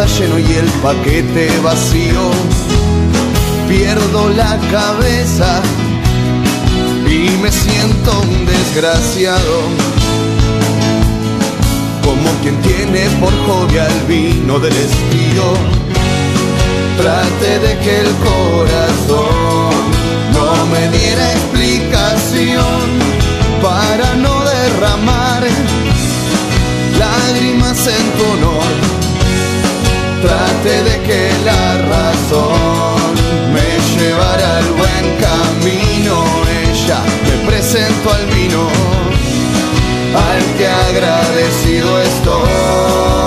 Está lleno y el paquete vacío. Pierdo la cabeza y me siento un desgraciado. Como quien tiene por hobby al vino del estío. Trate de que el corazón no me diera explicación para no derramar lágrimas en tu honor. Trate de que la razón me llevara al buen camino. Ella me presentó al vino, al que agradecido estoy.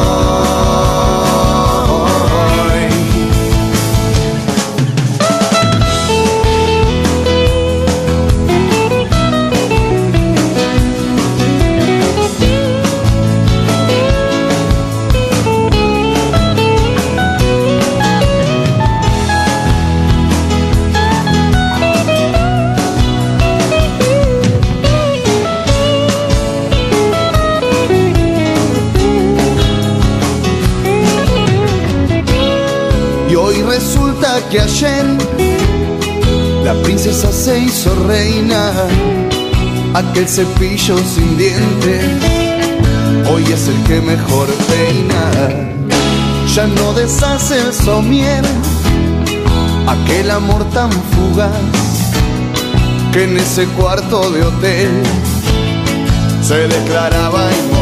Que ayer la princesa se hizo reina. Aquel cepillo sin dientes hoy es el que mejor peina. Ya no deshace el somier, aquel amor tan fugaz que en ese cuarto de hotel se declaraba inmortal.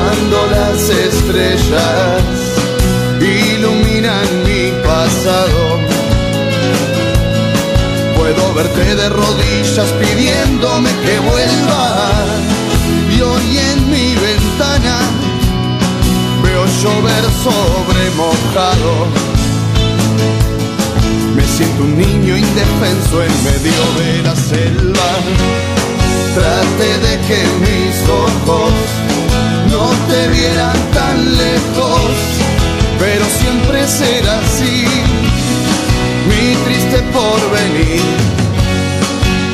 Cuando las estrellas iluminan mi pasado. Puedo verte de rodillas pidiéndome que vuelva. Y hoy en mi ventana veo llover sobre mojado. Me siento un niño indefenso en medio de la selva. Trate de que mis ojos no te vieran tan lejos, pero siempre será así, mi triste porvenir.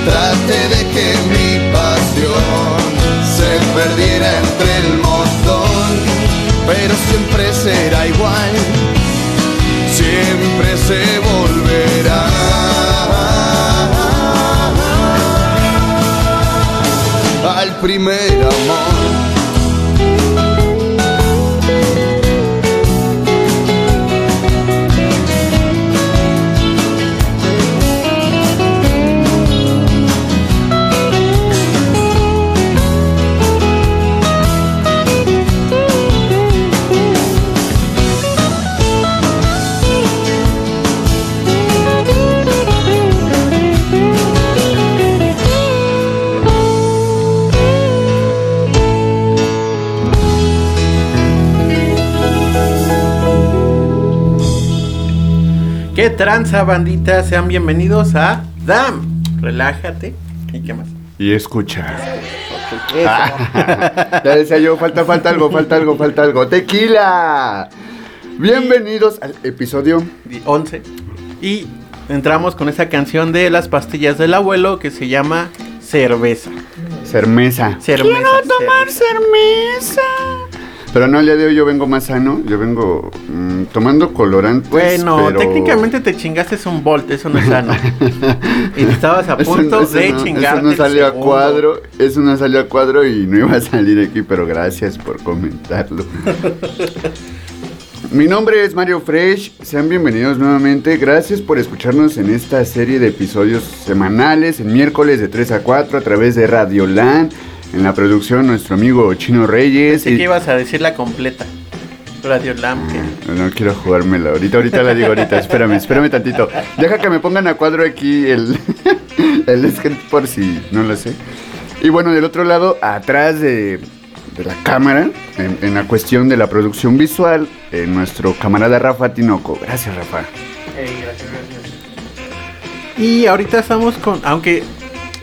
Trate de que mi pasión se perdiera entre el montón, pero siempre será igual, siempre se volverá. Al primer amor. Tranza, bandita? Sean bienvenidos a DAM. Relájate. ¿Y qué más? Y escucha. Eso. Ya decía yo, falta, falta algo, falta algo, falta algo. ¡Tequila! Bienvenidos al episodio. Y 11. Y entramos con esa canción de las pastillas del abuelo que se llama Cerveza. Cermesa. Cerveza. cermesa. Pero no, el día de hoy yo vengo más sano. Yo vengo mm, tomando colorantes. Bueno, pero- técnicamente te chingaste un volt, eso no es sano. y estabas a punto eso de no- chingarte. Eso no salió a cuadro. Eso no salió a cuadro y no iba a salir aquí, pero gracias por comentarlo. Mi nombre es Mario Fresh, sean bienvenidos nuevamente, gracias por escucharnos en esta serie de episodios semanales, el miércoles de 3 a 4 a través de Radio Land, en la producción nuestro amigo Chino Reyes. Pensé que ibas a decir la completa. Radio Lamp. No, no quiero jugármela, ahorita, ahorita la digo ahorita, espérame, espérame tantito. Deja que me pongan a cuadro aquí el, el script por si no lo sé. Y bueno, del otro lado, atrás de, de la cámara, en, en la cuestión de la producción visual, eh, nuestro camarada Rafa Tinoco. Gracias, Rafa. gracias, gracias. Y ahorita estamos con, aunque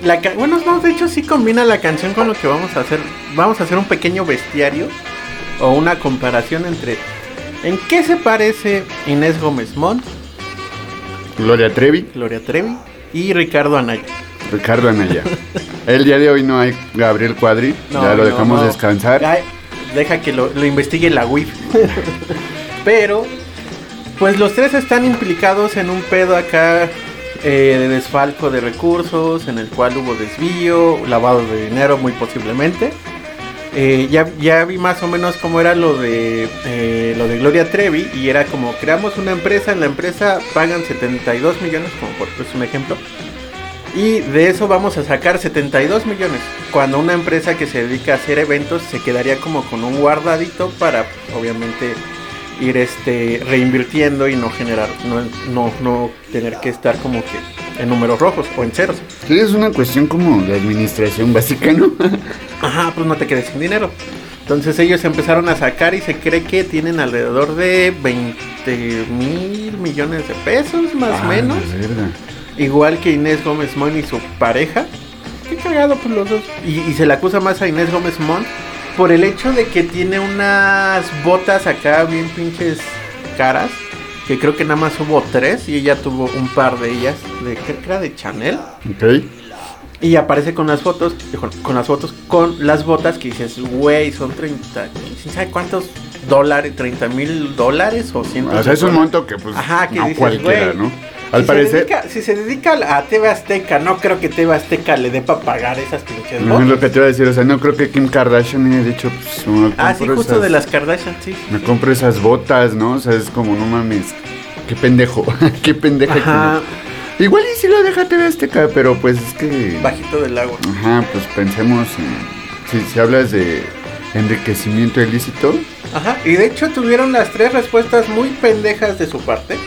la bueno, no, de hecho sí combina la canción con lo que vamos a hacer. Vamos a hacer un pequeño bestiario o una comparación entre en qué se parece Inés Gómez Montt, Gloria Trevi, Gloria Trevi y Ricardo Anaya. Ricardo Anaya. El día de hoy no hay Gabriel Cuadri, ya lo no, dejamos no. descansar. Deja que lo, lo investigue la WIF. Pero, pues los tres están implicados en un pedo acá eh, de desfalco de recursos, en el cual hubo desvío, lavado de dinero muy posiblemente. Eh, ya, ya vi más o menos cómo era lo de eh, lo de Gloria Trevi y era como creamos una empresa, en la empresa pagan 72 millones, como por pues, un ejemplo, y de eso vamos a sacar 72 millones. Cuando una empresa que se dedica a hacer eventos se quedaría como con un guardadito para obviamente ir este reinvirtiendo y no generar, no, no, no tener que estar como que en números rojos o en ceros. Sí, es una cuestión como de administración básica, ¿no? Ajá, pues no te quedes sin dinero. Entonces ellos empezaron a sacar y se cree que tienen alrededor de 20 mil millones de pesos, más o Ah, menos. Igual que Inés Gómez Mon y su pareja. Qué cagado pues los dos. Y, y se le acusa más a Inés Gómez Mon por el hecho de que tiene unas botas acá bien pinches caras. Que creo que nada más hubo tres y ella tuvo un par de ellas. De, creo que era de Chanel. Ok. Y aparece con las fotos, con, las fotos, con las botas que dices, güey, son 30, ¿quién sabe cuántos dólares? 30 mil dólares o 100 O sea, es un monto que pues Ajá, que no dices, cualquiera, ¿no? Al si parecer, Se dedica, si se dedica a TV Azteca, no creo que TV Azteca le dé para pagar esas pinches no es lo que te iba a decir, o sea, no creo que Kim Kardashian haya dicho, pues, me Ah, sí, justo esas- de las Kardashian, sí. Me compro esas botas, ¿no? O sea, es como, no mames, qué pendejo, qué pendeja. Ajá, que- Igual y si lo deja TV Azteca, pero pues es que... bajito del agua. Ajá, pues pensemos en... Si, si hablas de enriquecimiento ilícito, Ajá, y de hecho tuvieron las tres respuestas muy pendejas de su parte.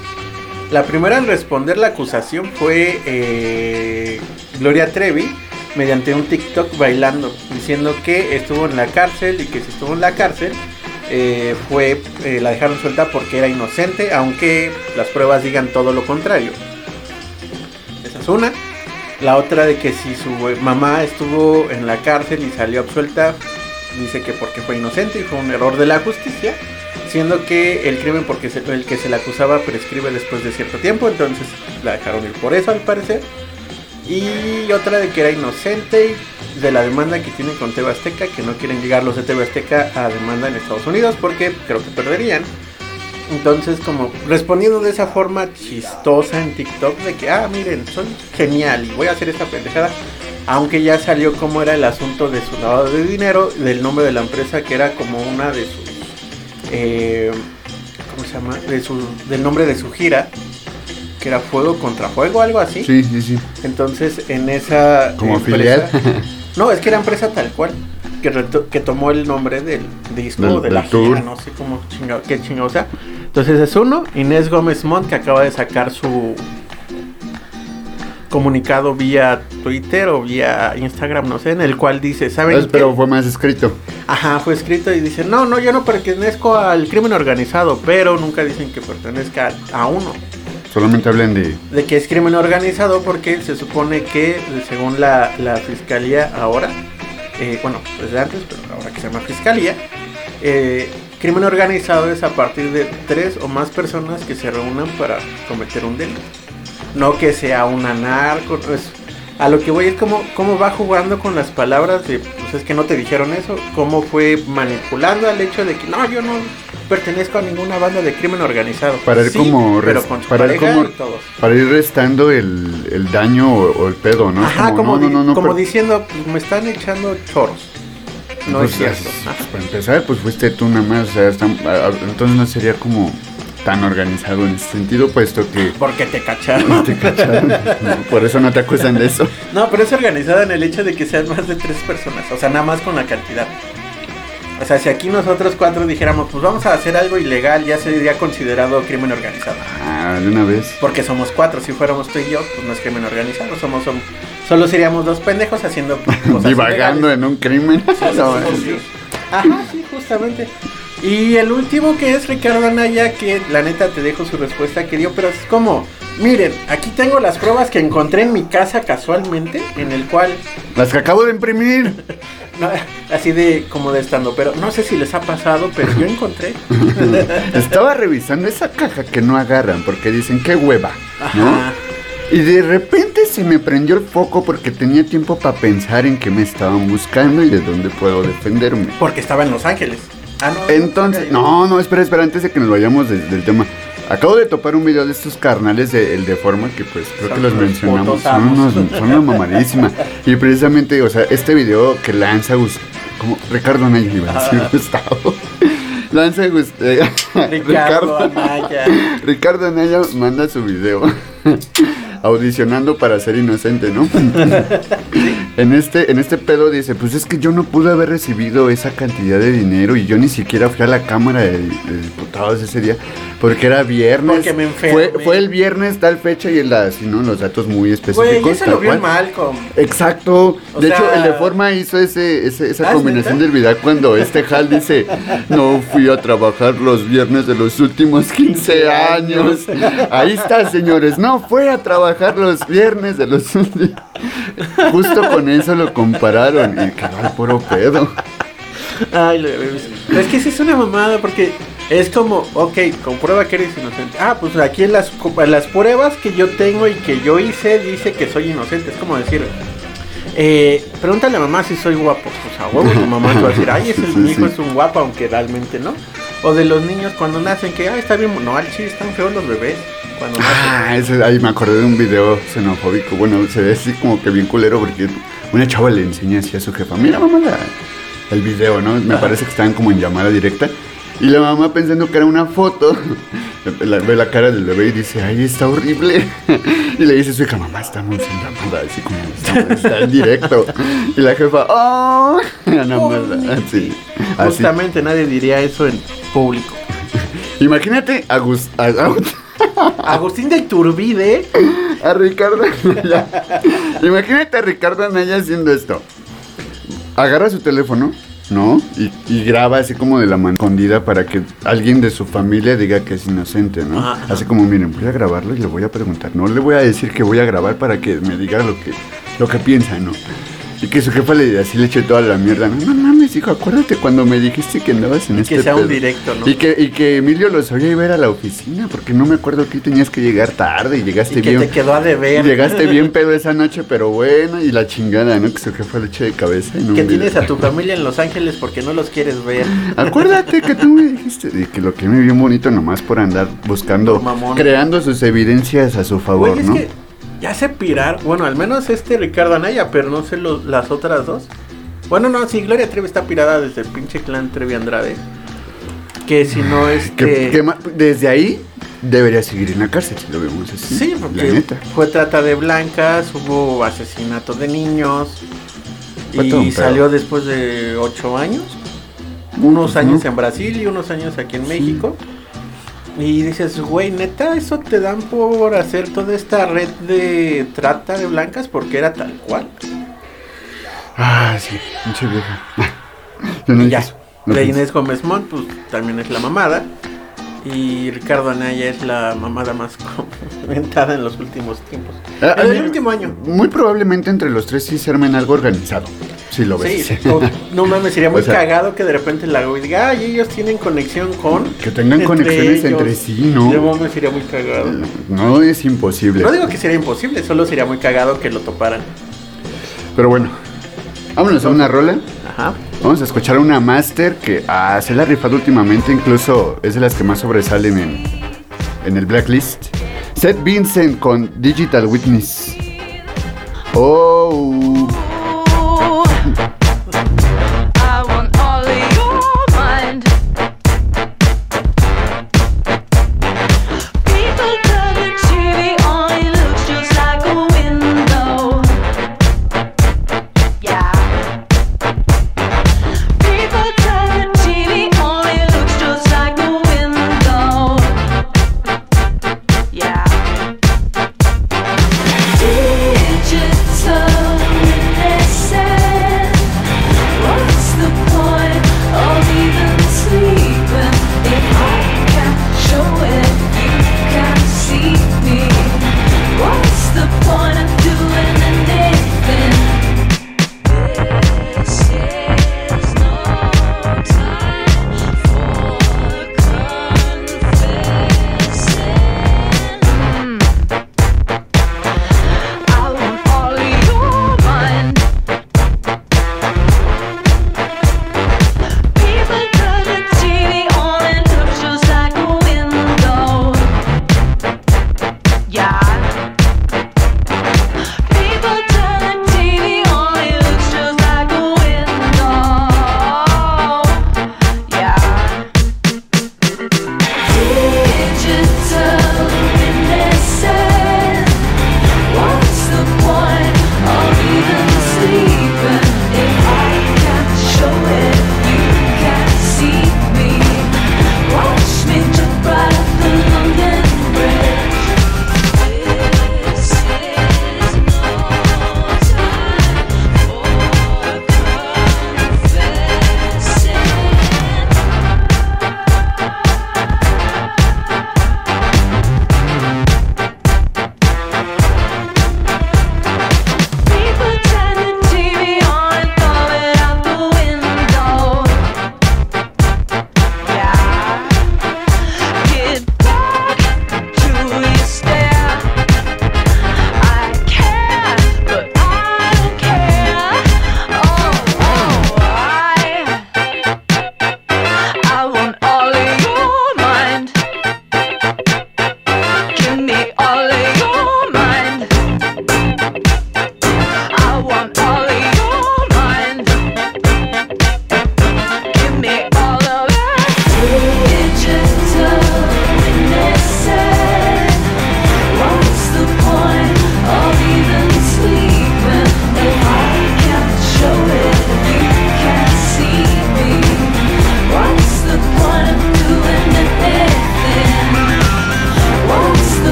La primera en responder la acusación fue eh, Gloria Trevi mediante un TikTok bailando, diciendo que estuvo en la cárcel y que si estuvo en la cárcel eh, fue eh, la dejaron suelta porque era inocente, aunque las pruebas digan todo lo contrario. Esa es una. La otra de que si su mamá estuvo en la cárcel y salió absuelta, dice que porque fue inocente y fue un error de la justicia, siendo que el crimen porque el que se le acusaba prescribe después de cierto tiempo, entonces la dejaron ir por eso al parecer. Y otra de que era inocente de la demanda que tienen con TV Azteca, que no quieren llegar los de TV Azteca a demanda en Estados Unidos porque creo que perderían. Entonces, como respondiendo de esa forma chistosa en TikTok, de que, ah, miren, soy genial y voy a hacer esta pendejada. Aunque ya salió como era el asunto de su lavado de dinero, del nombre de la empresa, que era como una de sus. Eh, ¿Cómo se llama? De su, del nombre de su gira, que era Fuego contra Fuego, algo así. sí, sí, sí. Entonces, en esa. Como empresa- filial. No, es que era empresa tal cual. Que, reto- que tomó el nombre del disco, Del- de la tour. gira, no sé cómo chingado, qué chingado sea. Entonces es uno, Inés Gómez Montt, que acaba de sacar su comunicado vía Twitter o vía Instagram, no sé, en el cual dice, ¿saben Ah, Pero fue más escrito. Ajá, fue escrito y dice, no, no, yo no pertenezco al crimen organizado, pero nunca dicen que pertenezca a uno. Solamente hablan de... de que es crimen organizado porque se supone que según la, la fiscalía ahora, eh, bueno, desde antes, pero ahora que se llama fiscalía, eh, crimen organizado es a partir de tres o más personas que se reúnan para cometer un delito. No que sea una narco, no es- a lo que voy es como cómo va jugando con las palabras de, pues es que no te dijeron eso, cómo fue manipulando al hecho de que no, yo no pertenezco a ninguna banda de crimen organizado. Para ir Sí, como pero con su para ir como- todos. Para ir restando el, el daño o, o el pedo, ¿no? Ajá, como, no, no, di- no, no, como pero- diciendo, pues, me están echando choros. No Pues, es cierto. pues, para empezar, pues fuiste tú nada más. O sea, están- entonces no sería como tan organizado en ese sentido, puesto que Porque te cacharon. te cacharon. Por eso no te acusan de eso. No, pero es organizada en el hecho de que sean más de tres personas. O sea, nada más con la cantidad. O sea, si aquí nosotros cuatro dijéramos, pues vamos a hacer algo ilegal, ya sería considerado crimen organizado. Ah, de una vez. Porque somos cuatro. Si fuéramos tú y yo, pues no es crimen organizado. Somos, som- solo seríamos dos pendejos haciendo cosas Divagando ilegales. en un crimen. No, Sí. Ajá, sí, justamente. Y el último que es Ricardo Anaya, que la neta te dejo su respuesta que dio, pero es como, miren, aquí tengo las pruebas que encontré en mi casa casualmente, en el cual, Las que acabo de imprimir. no, así de como de estando, pero no sé si les ha pasado, pero yo encontré. Estaba revisando esa caja que no agarran porque dicen qué hueva, ¿no? Ajá. Y de repente se me prendió el foco porque tenía tiempo para pensar en qué me estaban buscando y de dónde puedo defenderme. Porque estaba en Los Ángeles. Ah, no. Entonces, no, no, espera, espera, antes de que nos vayamos de- del tema. Acabo de topar un video de estos carnales de El Deforma que pues creo Son que los mencionamos. Son, unos, son una mamadísima. Y precisamente, o sea, este video que lanza como Ricardo Anaya iba a decir. Gustavo. Lanza eh, Ricardo Anaya. Ricardo Anaya manda su video audicionando para ser inocente, ¿no? en este en este pedo dice, pues es que yo no pude haber recibido esa cantidad de dinero y yo ni siquiera fui a la cámara de, de diputados ese día porque era viernes. Porque me enfermé. Fue, fue el viernes tal fecha y el así, ¿no? Los datos muy específicos. Güey, tal lo vio. Malcolm. Exacto. O de sea- hecho, el de forma hizo ese, ese- esa ¿Ah, combinación del video cuando este Hal dice, no fui a trabajar los viernes de los últimos 15 años. Ahí está, señores, no fue a trabajar los viernes de los. Justo con eso lo compararon y quedó al puro pedo. Ay, lo Pero es que sí es una mamada porque es como, ok, comprueba que eres inocente. Ah, pues aquí en las, las pruebas que yo tengo y que yo hice dice que soy inocente. Es como decir, eh, pregúntale a mamá si soy guapo. Pues a huevo, tu mamá te va a decir, ay, ese, Sí, mi hijo sí. es un guapo, aunque realmente no. O de los niños cuando nacen, que, ay, está bien, no, al chile están feos los bebés cuando. Ah, ese, ahí me acordé de un video xenofóbico. Bueno, se ve así como que bien culero porque una chava le enseña así a su jefa, mira mamá la- el video, ¿no? Me parece que estaban como en llamada directa. Y la mamá pensando que era una foto, la- ve la cara del bebé y dice, ay, está horrible. Y le dice a su hija, mamá, estamos en llamada, así como estamos, está en directo. Y la jefa, oh, nada más, así, así. Justamente nadie diría eso en público. Imagínate a, Gus- a- a- Agustín de Iturbide. a Ricardo Anaya. Imagínate a Ricardo Anaya haciendo esto. Agarra su teléfono, ¿no? Y, y graba así como de la mano escondida para que alguien de su familia diga que es inocente, ¿no? Ajá. Así como, miren, voy a grabarlo y le voy a preguntar. No le voy a decir que voy a grabar para que me diga lo que, lo que piensa, ¿no? Y que su jefa le así le eche toda la mierda. No, mames, hijo, acuérdate cuando me dijiste que andabas en este Que sea un pedo". directo, ¿no? Y que, y que Emilio los oía iba a ir a la oficina, porque no me acuerdo que tenías que llegar tarde y llegaste Y que bien. te quedó a deber. Llegaste bien pedo esa noche, pero bueno, y la chingada, ¿no? Que su jefa le eche de cabeza. en un Que video. tienes a tu familia en Los Ángeles porque no los quieres ver. Acuérdate que tú me dijiste y que lo que me vio bonito nomás por andar buscando, mamón. creando sus evidencias a su favor, es ¿no? que ya sé pirar. Bueno, al menos este Ricardo Anaya, pero no sé las otras dos. Bueno, no, sí, Gloria Trevi está pirada desde el pinche clan Trevi Andrade. Que si no es Que- que desde ahí debería seguir en la cárcel, si lo vemos así. Sí, La porque neta. fue trata de blancas, hubo asesinato de niños. Y salió después de ocho años. Unos años en Brasil y unos años aquí en México. Y dices, güey, neta, eso te dan por hacer toda esta red de trata de blancas porque era tal cual. Ah, sí, pinche vieja. No Y ya. No De. Inés Gómez Montt, pues también es la mamada. Y Ricardo Anaya es la mamada más comentada en los últimos tiempos. Ah, en el último año. Muy probablemente entre los tres sí se armen algo organizado. Si lo ves. Sí, o- no mames, sería muy O sea- cagado que de repente la güey diga, ay, ellos tienen conexión con. Que tengan conexiones entre sí, ¿no? No mames, sería muy cagado. No es imposible. No digo que sería imposible, solo sería muy cagado que lo toparan. Pero bueno, vámonos a una rola. Ajá. Vamos a escuchar una master que ah, se la ha rifado últimamente, incluso es de las que más sobresalen en, en el blacklist. Seth Vincent con Digital Witness. Oh,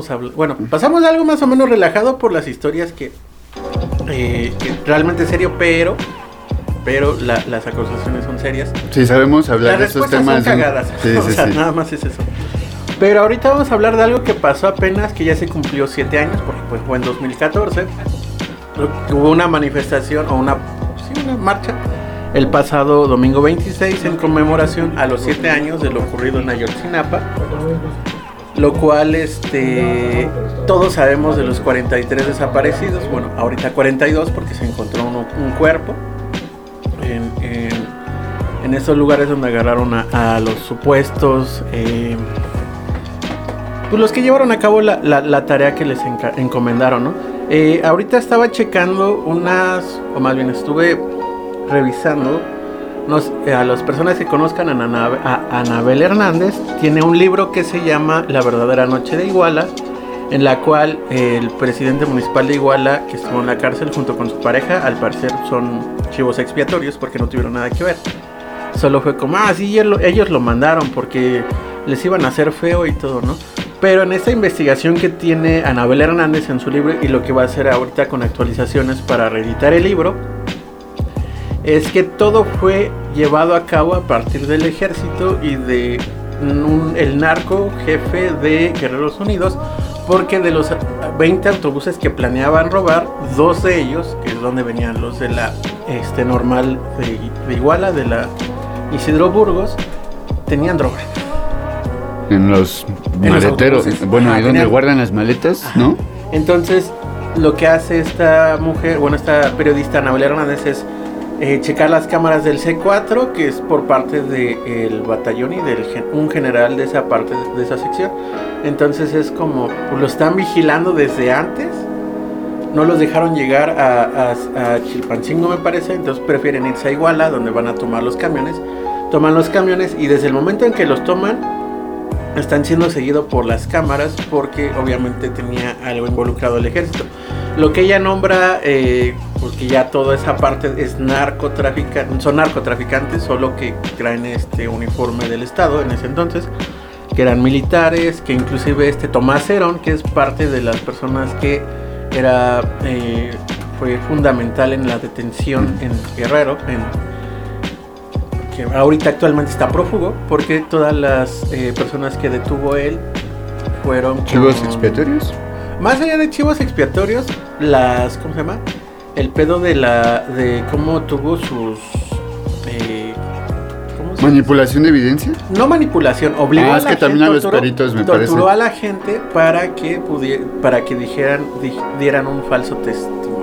estamos hablando. Bueno, pasamos de algo más o menos relajado por las historias que, eh, que realmente es serio, pero pero la- las acusaciones son serias. Sí, sabemos hablar Las de esos temas. son cagadas. Sí, o sea, sí. nada más es eso. Pero ahorita vamos a hablar de algo que pasó apenas, que ya se cumplió siete años, porque pues fue en 2014. Hubo una manifestación o una, sí, una marcha el pasado domingo 26 en conmemoración a los siete años de lo ocurrido en Ayotzinapa. Lo cual, este, todos sabemos de los 43 desaparecidos. Bueno, ahorita 42 porque se encontró uno- un cuerpo en, en- esos lugares donde agarraron a, los supuestos, eh, pues los que llevaron a cabo la, la- tarea que les encomendaron, ¿no? Eh, ahorita estaba checando unas, o más bien estuve revisando eh, a las personas que conozcan a, a Anabel Hernández, tiene un libro que se llama La verdadera noche de Iguala, en la cual el presidente municipal de Iguala, que estuvo en la cárcel junto con su pareja, al parecer son chivos expiatorios porque no tuvieron nada que ver. Solo fue como, ah, sí, ellos lo- ellos lo mandaron porque les iban a hacer feo y todo, ¿no? Pero en esta investigación que tiene Anabel Hernández en su libro y lo que va a hacer ahorita con actualizaciones para reeditar el libro, es que todo fue llevado a cabo a partir del ejército y de un- el narco jefe de Guerreros Unidos, porque de los 20 autobuses que planeaban robar, dos de ellos, que es donde venían los de la este, normal de, de Iguala, de la Isidro Burgos, tenían droga. En los En maleteros. bueno, ahí donde guardan las maletas, ¿no? Entonces, lo que hace esta mujer, bueno, esta periodista Anabel Hernández es eh, checar las cámaras del C4, que es por parte del batallón y gen- un general de esa parte, de esa sección. Entonces es como, pues, lo están vigilando desde antes. No los dejaron llegar a, a- a Chilpancingo, me parece. Entonces prefieren irse a Iguala, donde van a tomar los camiones. Toman los camiones y desde el momento en que los toman, están siendo seguidos por las cámaras porque obviamente tenía algo involucrado el ejército. Lo que ella nombra, eh, porque ya toda esa parte es narcotraficante, son narcotraficantes, solo que traen este uniforme del Estado en ese entonces, que eran militares, que inclusive este Tomás Herón, que es parte de las personas que era eh, fue fundamental en la detención en Guerrero, en que ahorita actualmente está prófugo porque todas las eh, personas que detuvo él fueron Chivos expiatorios. Más allá de chivos expiatorios las cómo se llama el pedo de la de cómo tuvo sus eh, ¿cómo se Manipulación de evidencia. no manipulación, obligó Ah, a es la que también gente, a los torturó- peritos me torturó parece. a la gente para que pudiera, para que dijeran di- dieran un falso testimonio.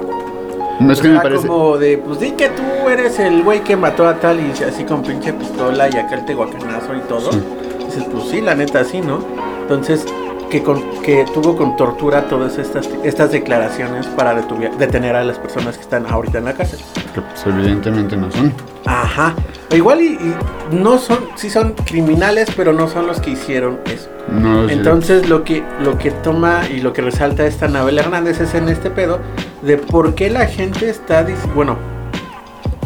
No es O que me sea, parece. como de, pues di que tú eres el güey que mató a tal y así con pinche pistola y acá el tehuacanazo y todo. Sí. Dices, pues sí, la neta sí, ¿no? Entonces, que, con, que tuvo con tortura todas estas, estas declaraciones para detener a las personas que están ahorita en la cárcel. Que pues, evidentemente no son. Ajá. Igual y, y no son, sí son criminales, pero no son los que hicieron eso. No. Entonces lo que, lo que toma y lo que resalta esta Anabel Hernández es en este pedo de por qué la gente está, bueno,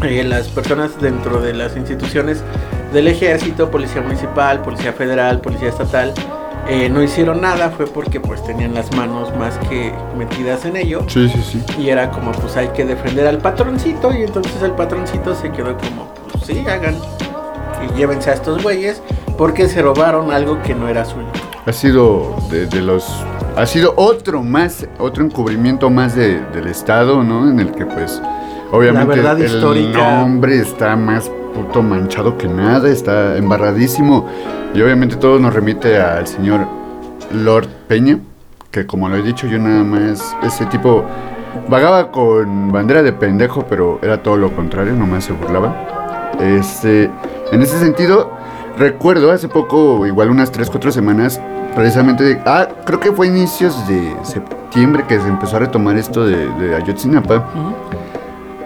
eh, las personas dentro de las instituciones del ejército, policía municipal, policía federal, policía estatal, eh, no hicieron nada, fue porque pues tenían las manos más que metidas en ello. Sí, sí, sí. Y era como, pues hay que defender al patroncito. Y entonces el patroncito se quedó como, pues sí, hagan. Y llévense a estos güeyes porque se robaron algo que no era suyo. Ha sido de, de los. Ha sido otro más, otro encubrimiento más de- del Estado, ¿no? En el que, pues, obviamente, verdad el histórica. nombre está más puto manchado que nada, está embarradísimo. Y obviamente todo nos remite al señor Lord Peña, que como lo he dicho, yo nada más, ese tipo vagaba con bandera de pendejo, pero era todo lo contrario, nomás se burlaba. Este, en ese sentido, recuerdo hace poco, igual unas 3, 4 semanas, precisamente, de- ah, creo que fue inicios de septiembre que se empezó a retomar esto de, de Ayotzinapa.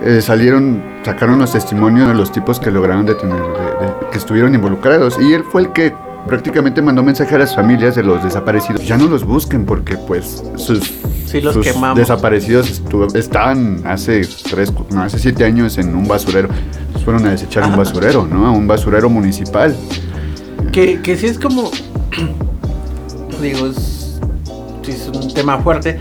Eh, salieron, sacaron los testimonios de los tipos que lograron detener, de- de- que estuvieron involucrados. Y él fue el que prácticamente mandó mensaje a las familias de los desaparecidos. Ya no los busquen porque pues sus, Sí, los sus quemamos. desaparecidos estaban hace tres, no, hace siete años en un basurero. Los fueron a desechar a un Ajá. basurero, ¿no? A un basurero municipal. Que, que sí es como. Digo, es un tema fuerte,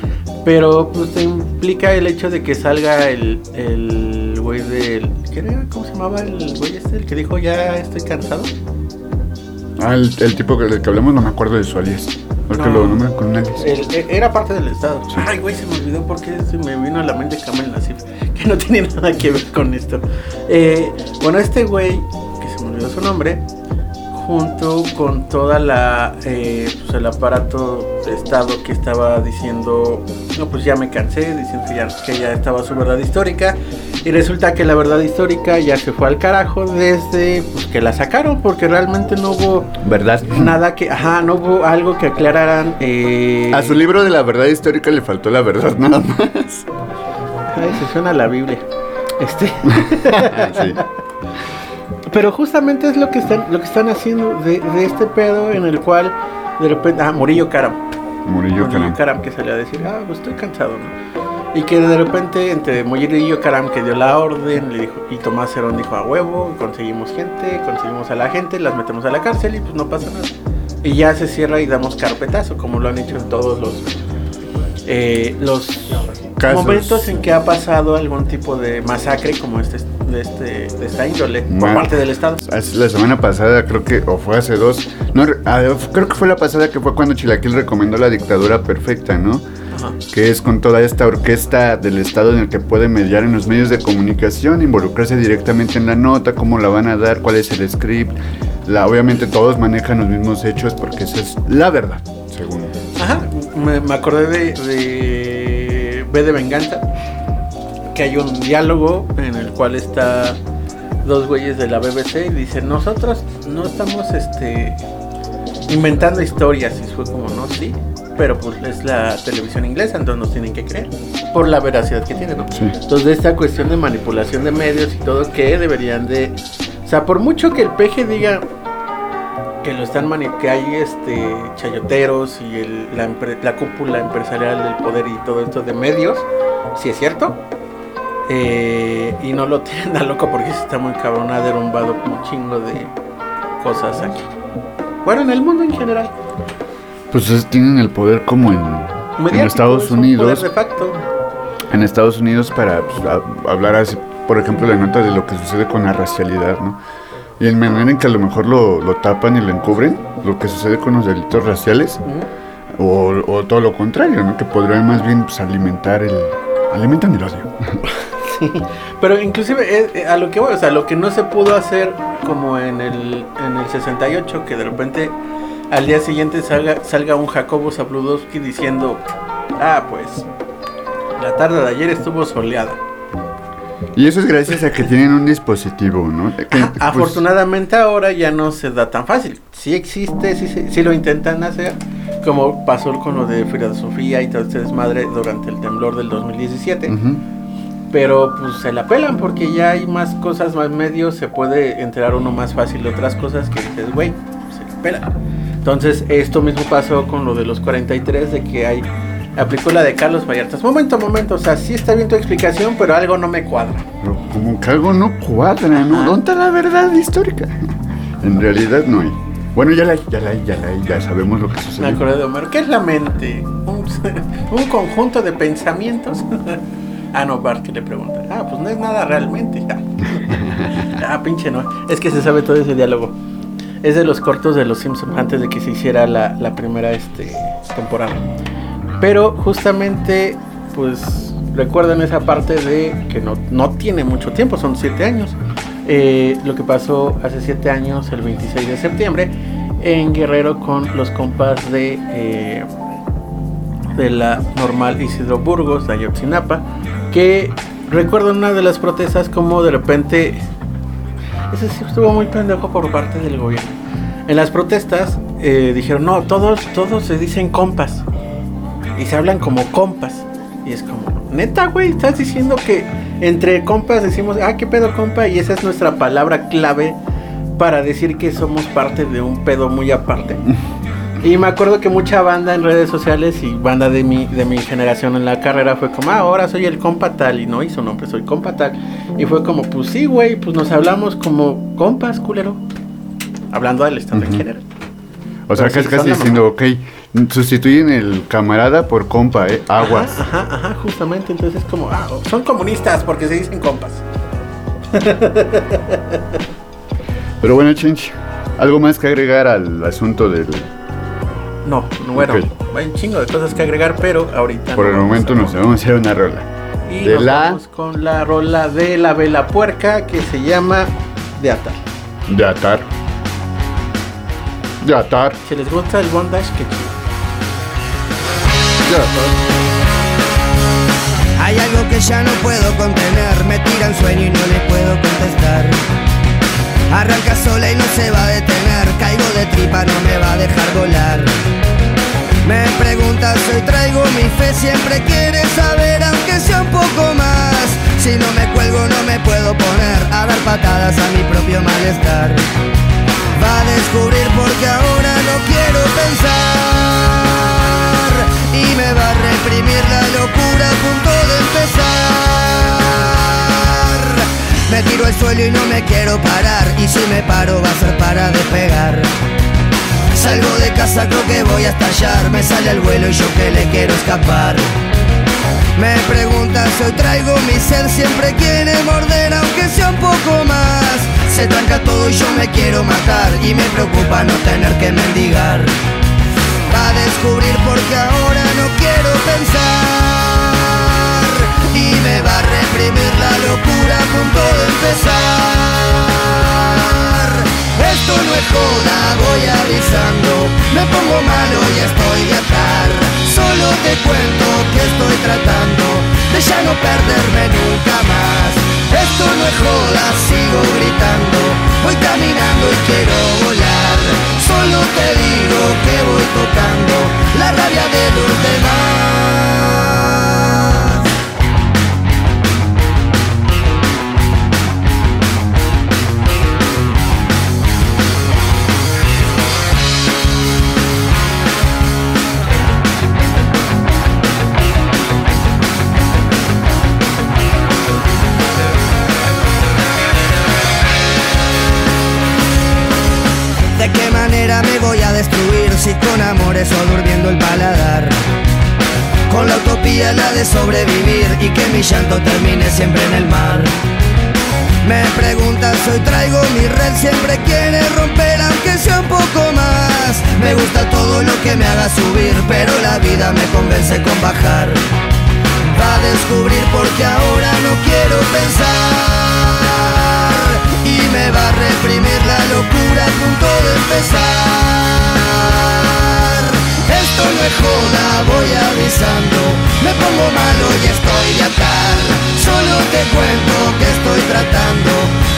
pero pues te implica el hecho de que salga el, el güey del... ¿qué era? ¿Cómo se llamaba el güey este? El que dijo ya estoy cansado. Ah, el, el tipo que, del que hablamos no me acuerdo de su alias. Porque No. lo nombran con un alias. El- e- era parte del Estado. Ay, güey, se me olvidó porque se me vino a la mente Kamel Nasif, que no tiene nada que ver con esto. Eh, bueno, este güey, que se me olvidó su nombre, junto con toda la eh, pues el aparato de Estado que estaba diciendo, no, pues ya me cansé, diciendo que ya, que ya estaba su verdad histórica. Y resulta que la verdad histórica ya se fue al carajo desde pues, que la sacaron, porque realmente no hubo ¿Verdad? nada que, ajá, no hubo algo que aclararan. Eh, A su libro de la verdad histórica le faltó la verdad nada más. Ay, se suena la Biblia. Este, Sí. Pero justamente es lo que están, lo que están haciendo de, de este pedo en el cual de repente, ah, Murillo Karam, Murillo Murillo Karam. Karam que salió a decir, ah, pues estoy cansado, ¿no? Y que de repente entre Murillo Karam que dio la orden, le dijo, y Tomás Herón dijo a huevo, conseguimos gente, conseguimos a la gente, las metemos a la cárcel y pues no pasa nada. Y ya se cierra y damos carpetazo, como lo han hecho en todos los eh, los Casos. momentos en que ha pasado algún tipo de masacre como este de, este, de esta índole por Ma- parte del Estado. La semana pasada, creo que, o fue hace dos, no, ah, creo que fue la pasada que fue cuando Chilaquil recomendó la dictadura perfecta, ¿no? Ajá. Que es con toda esta orquesta del Estado en el que puede mediar en los medios de comunicación, involucrarse directamente en la nota, cómo la van a dar, cuál es el script. La, obviamente todos manejan los mismos hechos porque esa es la verdad, según. Ajá, me, me acordé de, de B de Venganza, que hay un diálogo en el cual está dos güeyes de la BBC y dicen, nosotros no estamos este inventando historias, y fue como, no, sí, pero pues es la televisión inglesa, entonces nos tienen que creer, por la veracidad que tiene, ¿no? Sí. Entonces, de esta cuestión de manipulación de medios y todo, que deberían de. O sea, por mucho que el peje diga que lo están mani que hay este chayoteros y el- la, la cúpula empresarial del poder y todo esto de medios, si es cierto. eh, y no lo tienen a loco porque se está muy cabrón, ha derrumbado un chingo de cosas aquí. Bueno, en el mundo en general. Pues es- tienen el poder como en, en Estados es un Unidos. poder de facto. en Estados Unidos para pues, a- hablar así, por ejemplo, la nota de lo que sucede con la racialidad, ¿no? Y en manera en que a lo mejor lo, lo tapan y lo encubren, lo que sucede con los delitos raciales, o, o todo lo contrario, ¿no? Que podrían más bien pues, alimentar el... alimentan el odio. Pero inclusive eh, eh, a lo que voy, o sea, lo que no se pudo hacer como en el, en el 68, que de repente al día siguiente salga, salga un Jacobo Zabludowski diciendo, ah, pues, la tarde de ayer estuvo soleada. Y eso es gracias a que tienen un dispositivo, ¿no? Que, pues, Afortunadamente ahora ya no se da tan fácil. Sí existe, sí, sí, sí lo intentan hacer, como pasó con lo de Frida Sofía y todo este desmadre durante el temblor del 2017. ujú. Pero pues se la pelan porque ya hay más cosas, más medios, se puede enterar uno más fácil de otras cosas que dices, güey, se la pelan. Entonces esto mismo pasó con lo de los 43, de que hay, aplicó la de Carlos Vallartas. Momento, momento, o sea, sí está bien tu explicación, pero algo no me cuadra. Pero como que algo no cuadra, ¿no? Ajá. ¿Dónde está la verdad histórica? En realidad no hay. Bueno, ya la hay, ya la hay, ya la hay, ya sabemos lo que Me sucede. acordé de Homero. ¿Qué es la mente? Un, un conjunto de pensamientos. ah, no, Bart que le pregunta. Ah, pues no es nada realmente. ah, pinche no. Es que se sabe todo ese diálogo. Es de los cortos de los Simpsons antes de que se hiciera la, la primera este, temporada. Pero justamente, pues recuerden esa parte de que no, no tiene mucho tiempo, son siete años. Eh, lo que pasó hace siete años, el 26 de septiembre, en Guerrero con los compas de, eh, de la normal Isidro Burgos, de Ayotzinapa, que recuerdo una de las protestas como de repente, ese sí estuvo muy pendejo por parte del gobierno. En las protestas eh, dijeron, no, todos, todos se dicen compas y se hablan como compas. Y es como, neta, güey, estás diciendo que entre compas decimos, ah, qué pedo, compa, y esa es nuestra palabra clave para decir que somos parte de un pedo muy aparte. Y me acuerdo que mucha banda en redes sociales y banda de mi, de mi generación en la carrera fue como, ah, ahora soy el compa tal, y no hizo nombre, soy compa tal. Y fue como, pues sí, güey, pues nos hablamos como compas, culero. Hablando del en Ujú. general. O sea, Pero casi sí, casi diciendo, ok, Sustituyen el camarada por compa, ¿eh? Aguas. Ajá, ajá, ajá, justamente. Entonces es como, ah, son comunistas porque se dicen compas. Pero bueno, Chinch, ¿algo más que agregar al asunto del... No, bueno, Ok. hay un chingo de cosas que agregar, pero ahorita Por no el momento nos vamos a hacer una rola. Y de nos la- vamos con la rola de la vela puerca que se llama De Atar. De atar. De atar. Si les gusta el bondage, que chido. Hay algo que ya no puedo contener, me tira un sueño y no le puedo contestar. Arranca sola y no se va a detener, caigo de tripa, no me va a dejar volar. Me preguntas, hoy traigo mi fe, siempre quiere saber, aunque sea un poco más. Si no me cuelgo, no me puedo poner a dar patadas a mi propio malestar. Va a descubrir porque ahora no quiero pensar y me va a reprimir la locura a punto de empezar. Me tiro al suelo y no me quiero parar y si me paro va a ser para despegar. Salgo de casa, creo que voy a estallar, me sale al vuelo y yo que le quiero escapar. Me preguntas, hoy traigo mi sed, siempre quiere morder, aunque sea un poco más. Se tranca todo y yo me quiero matar, y me preocupa no tener que mendigar. Va a descubrir porque ahora no quiero pensar, y me va a reprimir la locura a punto de empezar. Esto no es joda, voy avisando, me pongo malo y estoy de atar. Solo te cuento que estoy tratando de ya no perderme nunca más. Esto no es joda, sigo gritando, voy caminando y quiero volar. Solo te digo que voy tocando la rabia de los demás. ¿De qué manera me voy a destruir con amores o durmiendo el paladar? Con la utopía la de sobrevivir y que mi llanto termine siempre en el mar. Me preguntas, hoy traigo mi red, siempre quiere romper aunque sea un poco más. Me gusta todo lo que me haga subir, pero la vida me convence con bajar. Va a descubrir porque ahora no quiero pensar y me va a reprimir la locura a punto de empezar. Esto no es joda, voy avisando, me pongo malo y estoy de atar. Solo te cuento que estoy tratando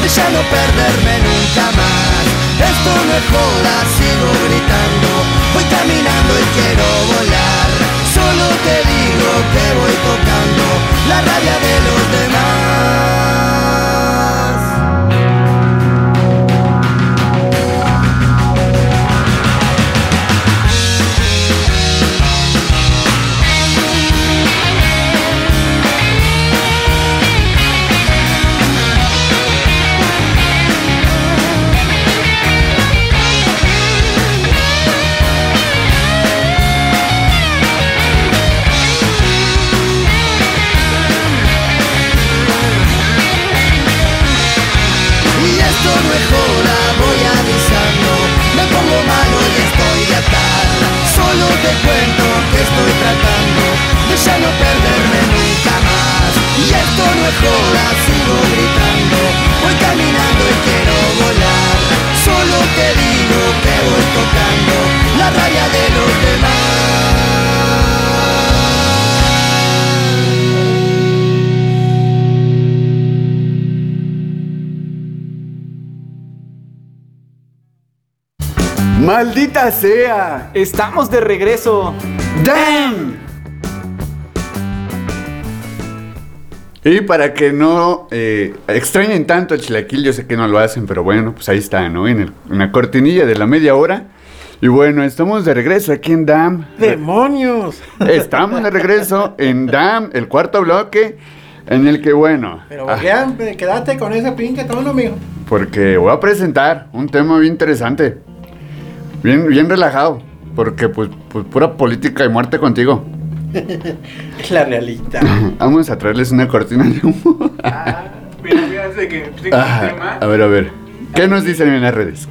de ya no perderme nunca más. Esto no es joda, sigo gritando, voy caminando y quiero volar. Solo te digo que voy tocando la rabia de los demás. Estoy de atar Solo te cuento que estoy tratando De ya no perderme nunca más. Y esto no es joda, sigo gritando. Voy caminando y quiero volar. Solo te digo que voy tocando ¡Maldita sea! Estamos de regreso. ¡Damn! Y para que no eh, extrañen tanto el chilaquil, yo sé que no lo hacen, pero bueno, pues ahí está, ¿no? En, el- en la cortinilla de la media hora. Y bueno, estamos de regreso aquí en DAM. ¡Demonios! Estamos de regreso en DAM, el cuarto bloque, en el que, bueno, Pero ah, ya, quédate con ese pinche tono, mijo. porque voy a presentar un tema bien interesante, bien, bien relajado, porque pues, pues pura política y muerte contigo. Es la realita. Vamos a traerles una cortina de humo. Ah, mira, fíjate que tengo un Ah, tema. a ver, a ver. ¿Qué nos dicen en las redes?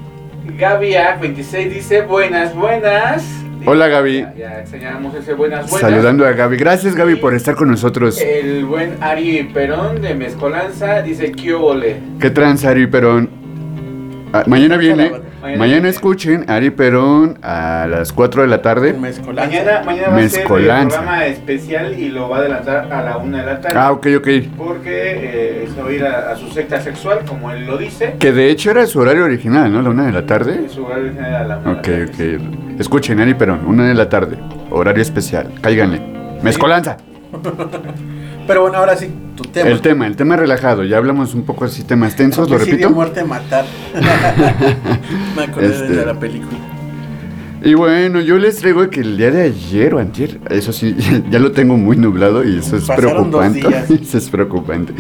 Gaby A26 dice buenas, buenas. Hola, Gaby. Ya, ya extrañamos ese buenas, buenas. Saludando a Gaby. Gracias, Gaby, por estar con nosotros. El buen Ari Perón de Mezcolanza dice que ole. ¿Qué trans, Ari Perón? Ah, mañana viene. Mañana escuchen Ari Perón a las 4 de la tarde. Mezcolanza. Mañana, mañana va a ser el programa especial y lo va a adelantar a la una de la tarde. Ah, ok, ok. Porque eh, se va a ir a, a su secta sexual, como él lo dice. Que de hecho era su horario original, ¿no? La una de la tarde. Su horario original era a la una Ok, de la tarde. ok. Escuchen, Ari Perón, una de la tarde. Horario especial. Cáiganle. Mezcolanza. Pero bueno, ahora sí, tu tema. El tema, el tema relajado. Ya hablamos un poco así, temas tensos, lo repito. muerte, matar. Me acordé Este- de la película. Y bueno, yo les traigo que el día de ayer o antier, eso sí, ya lo tengo muy nublado y eso es Pasaron dos preocupante. días. Eso es preocupante.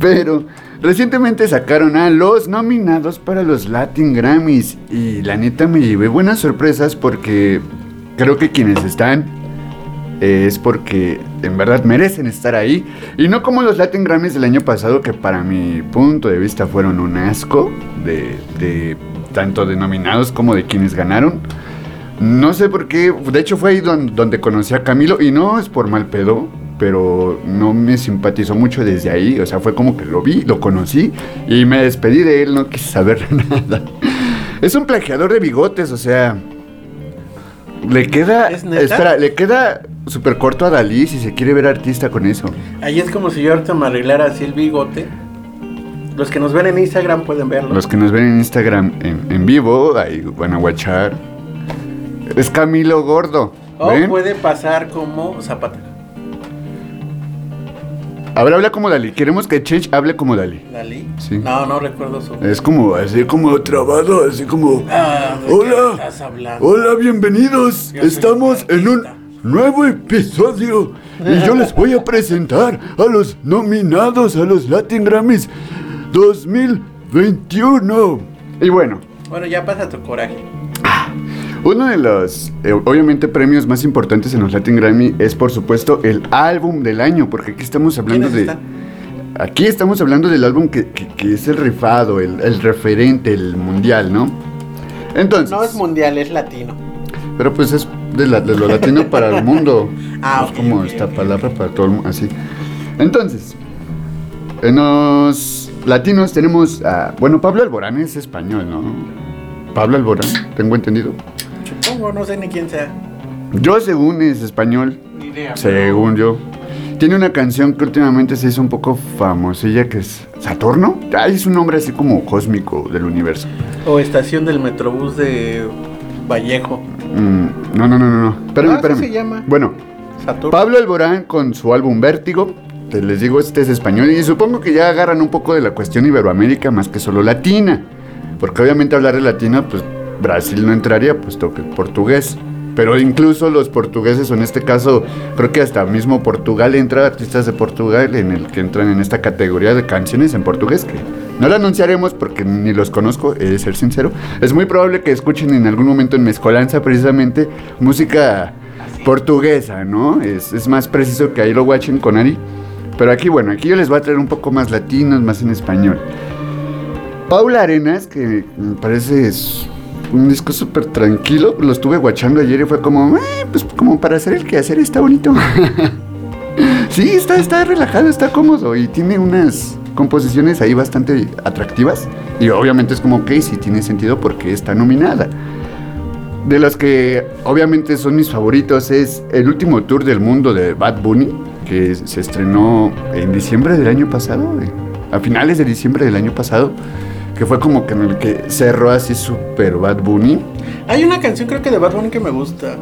Pero recientemente sacaron a los nominados para los Latin Grammys y la neta me llevé buenas sorpresas porque creo que quienes están eh, es porque en verdad merecen estar ahí y no como los Latin Grammys del año pasado que para mi punto de vista fueron un asco de, de tanto de nominados como de quienes ganaron. No sé por qué, de hecho fue ahí don- donde conocí a Camilo y no es por mal pedo, pero no me simpatizó mucho desde ahí, o sea, fue como que lo vi, lo conocí y me despedí de él, no quise saber nada. Es un plagiador de bigotes, o sea, le queda, ¿Es neta? espera, le queda súper corto a Dalí si se quiere ver artista con eso. Ahí es como si yo ahorita me arreglara así el bigote. Los que nos ven en Instagram pueden verlo. Los que nos ven en Instagram en, en vivo, ahí van a guachar. Es Camilo Gordo. o ¿ven? puede pasar como Zapata. A ver, habla como Dalí. Queremos que Change hable como Dalí. ¿Dalí? Sí. No, no recuerdo su. Es como, así como trabado, así como... Ah, ¿de qué Hola. estás hablando? Hola, bienvenidos. Yo Estamos en un. Nuevo episodio y yo les voy a presentar a los nominados a los Latin Grammys 2021. Y bueno, Bueno, ya pasa tu coraje. uno de los, eh, obviamente, premios más importantes en los Latin Grammy es, por supuesto, el álbum del año, porque aquí estamos hablando ¿Quiénes de... Aquí estamos hablando del álbum que, que- que es el rifado, el, el referente, el mundial, ¿no? Entonces, No es mundial, es latino. pero pues es de, la- de lo latino para el mundo. Ah, es como esta palabra para todo el mundo, así. Entonces, en los latinos tenemos a, bueno, Pablo Alborán es español, ¿no? Pablo Alborán, tengo entendido. Supongo, no sé ni quién sea. Yo según es español, Ni idea. según yo. Tiene una canción que últimamente se hizo un poco famosilla que es Saturno. Ay, es un nombre así como cósmico del universo. O estación del Metrobús de Vallejo. Mm, no, no, no, no, no. Espérame, se llama. Bueno, Saturno. Pablo Alborán con su álbum Vértigo. te les digo, este es español. Y supongo que ya agarran un poco de la cuestión Iberoamérica más que solo latina. Porque obviamente hablar de latina, pues Brasil no entraría, puesto que portugués. Pero incluso los portugueses, o en este caso, creo que hasta mismo Portugal entra, artistas de Portugal, en el que entran en esta categoría de canciones en portugués, que no la anunciaremos porque ni los conozco, he de ser sincero. Es muy probable que escuchen en algún momento en Mezcolanza precisamente música portuguesa, ¿no? Es, es más preciso que ahí lo watchen con Ari. Pero aquí, bueno, aquí yo les voy a traer un poco más latinos, más en español. Paula Arenas, que me parece es un disco súper tranquilo, lo estuve guachando ayer y fue como, "Eh, pues como para hacer el quehacer está bonito. sí, está, está relajado, está cómodo y tiene unas composiciones ahí bastante atractivas. Y obviamente es como, ok, sí tiene sentido porque está nominada. De las que obviamente son mis favoritos es el último tour del mundo de Bad Bunny, que se estrenó en diciembre del año pasado, eh, a finales de diciembre del año pasado, que fue como que en el que cerró así super Bad Bunny. Hay una canción creo que de Bad Bunny que me gusta.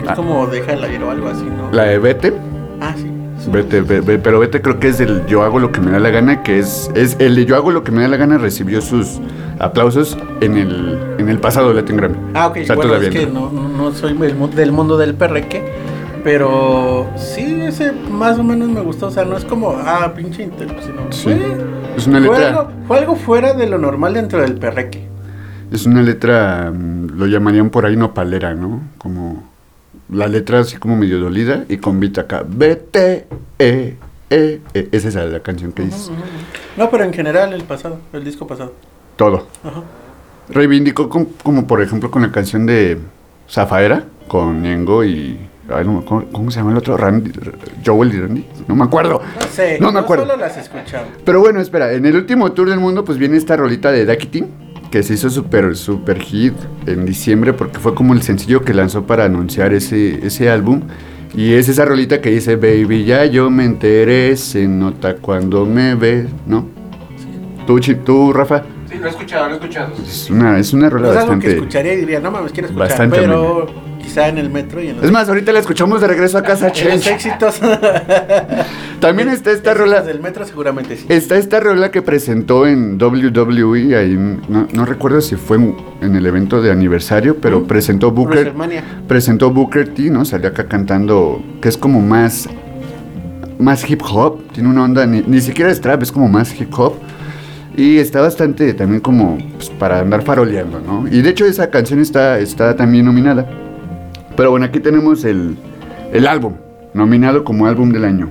Que Ah. es como Déjala ir o algo así, ¿no? La de Vete, Ah, sí. Vete, ve- ve- pero Vete creo que es el Yo hago lo que me da la gana, que es, es el de Yo hago lo que me da la gana recibió sus aplausos en el, en el pasado Latin Grammy. Ah, ok. O sea, bueno, todavía es que no. no, soy del, mu- del mundo del perreque. Pero sí, ese más o menos me gustó. O sea, no es como, ah, pinche inter, sino Sí. fue, Es una fue letra. algo, fue algo fuera de lo normal dentro del perreque. Es una letra, mm, lo llamarían por ahí nopalera, ¿no? Como la letra así como medio dolida y con beat acá. Vete, eh, eh, eh. Esa es la canción que dice. No, pero en general el pasado, el disco pasado. Todo. Ajá. Reivindicó com- como, por ejemplo con la canción de Zafaera, con Ñengo y... ay, no, ¿cómo, cómo se llama el otro? Randy, Joel y Randy. No me acuerdo. No sé, No me acuerdo. solo las he escuchado. Pero bueno, espera, en el último tour del mundo pues viene esta rolita de Dakitin que se hizo súper, súper hit en diciembre porque fue como el sencillo que lanzó para anunciar ese, ese álbum. Y es esa rolita que dice, baby, ya yo me enteré, se nota cuando me ves, ¿no? ¿Tú, Chi- tú, Rafa? Sí, lo he escuchado, lo he escuchado. Es una, es una rola es algo que bastante... escucharía y diría, no mames, quiero escuchar. bastante pero quizá en el metro y en los, Es más, ahorita la escuchamos de regreso a casa, en los éxitos. También está esta Éxitos rola... del metro seguramente sí. Está esta rola que presentó en WWE, ahí, no, no recuerdo si fue en, en el evento de aniversario, pero Mm. presentó Booker, presentó Booker T, ¿no? Salió acá cantando, que es como más, más hip hop, tiene una onda, ni, ni siquiera es trap, es como más hip hop. Y está bastante también como pues, para andar faroleando, ¿no? Y de hecho esa canción está, está también nominada. Pero bueno, aquí tenemos el, el álbum, nominado como álbum del año.